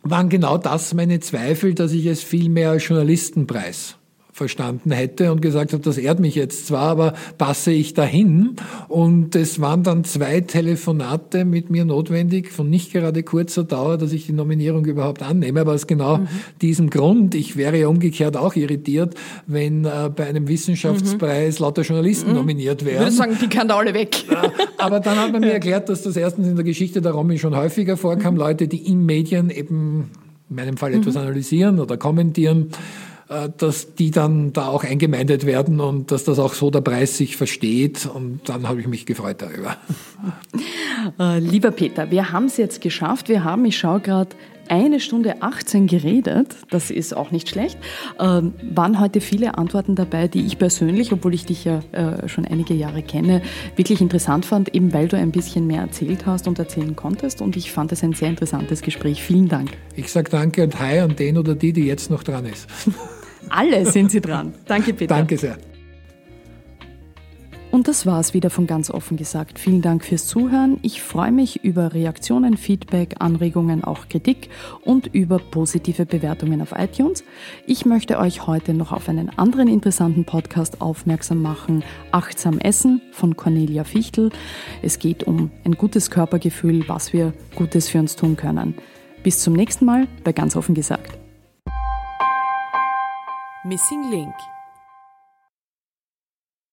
waren genau das meine Zweifel, dass ich es viel mehr als Journalistenpreis verstanden hätte und gesagt habe, das ehrt mich jetzt zwar, aber passe ich dahin? Und es waren dann zwei Telefonate mit mir notwendig, von nicht gerade kurzer Dauer, dass ich die Nominierung überhaupt annehme, aber aus genau mhm. diesem Grund. Ich wäre ja umgekehrt auch irritiert, wenn äh, bei einem Wissenschaftspreis mhm. lauter Journalisten mhm. nominiert wären. Ich würde sagen, die kann da alle weg. aber dann hat man mir erklärt, dass das erstens in der Geschichte der Romy schon häufiger vorkam, mhm. Leute, die in Medien eben in meinem Fall etwas mhm. analysieren oder kommentieren, dass die dann da auch eingemeindet werden und dass das auch so der Preis sich versteht. Und dann habe ich mich gefreut darüber. Äh, lieber Peter, wir haben es jetzt geschafft. Wir haben, ich schaue gerade, eine Stunde 18 geredet, das ist auch nicht schlecht. Ähm, waren heute viele Antworten dabei, die ich persönlich, obwohl ich dich ja äh, schon einige Jahre kenne, wirklich interessant fand, eben weil du ein bisschen mehr erzählt hast und erzählen konntest. Und ich fand es ein sehr interessantes Gespräch. Vielen Dank. Ich sage danke und hi an den oder die, die jetzt noch dran ist. Alle sind Sie dran. Danke, Peter. Danke sehr. Und das war's wieder von ganz offen gesagt. Vielen Dank fürs Zuhören. Ich freue mich über Reaktionen, Feedback, Anregungen, auch Kritik und über positive Bewertungen auf iTunes. Ich möchte euch heute noch auf einen anderen interessanten Podcast aufmerksam machen. Achtsam Essen von Cornelia Fichtel. Es geht um ein gutes Körpergefühl, was wir Gutes für uns tun können. Bis zum nächsten Mal bei ganz offen gesagt. Missing Link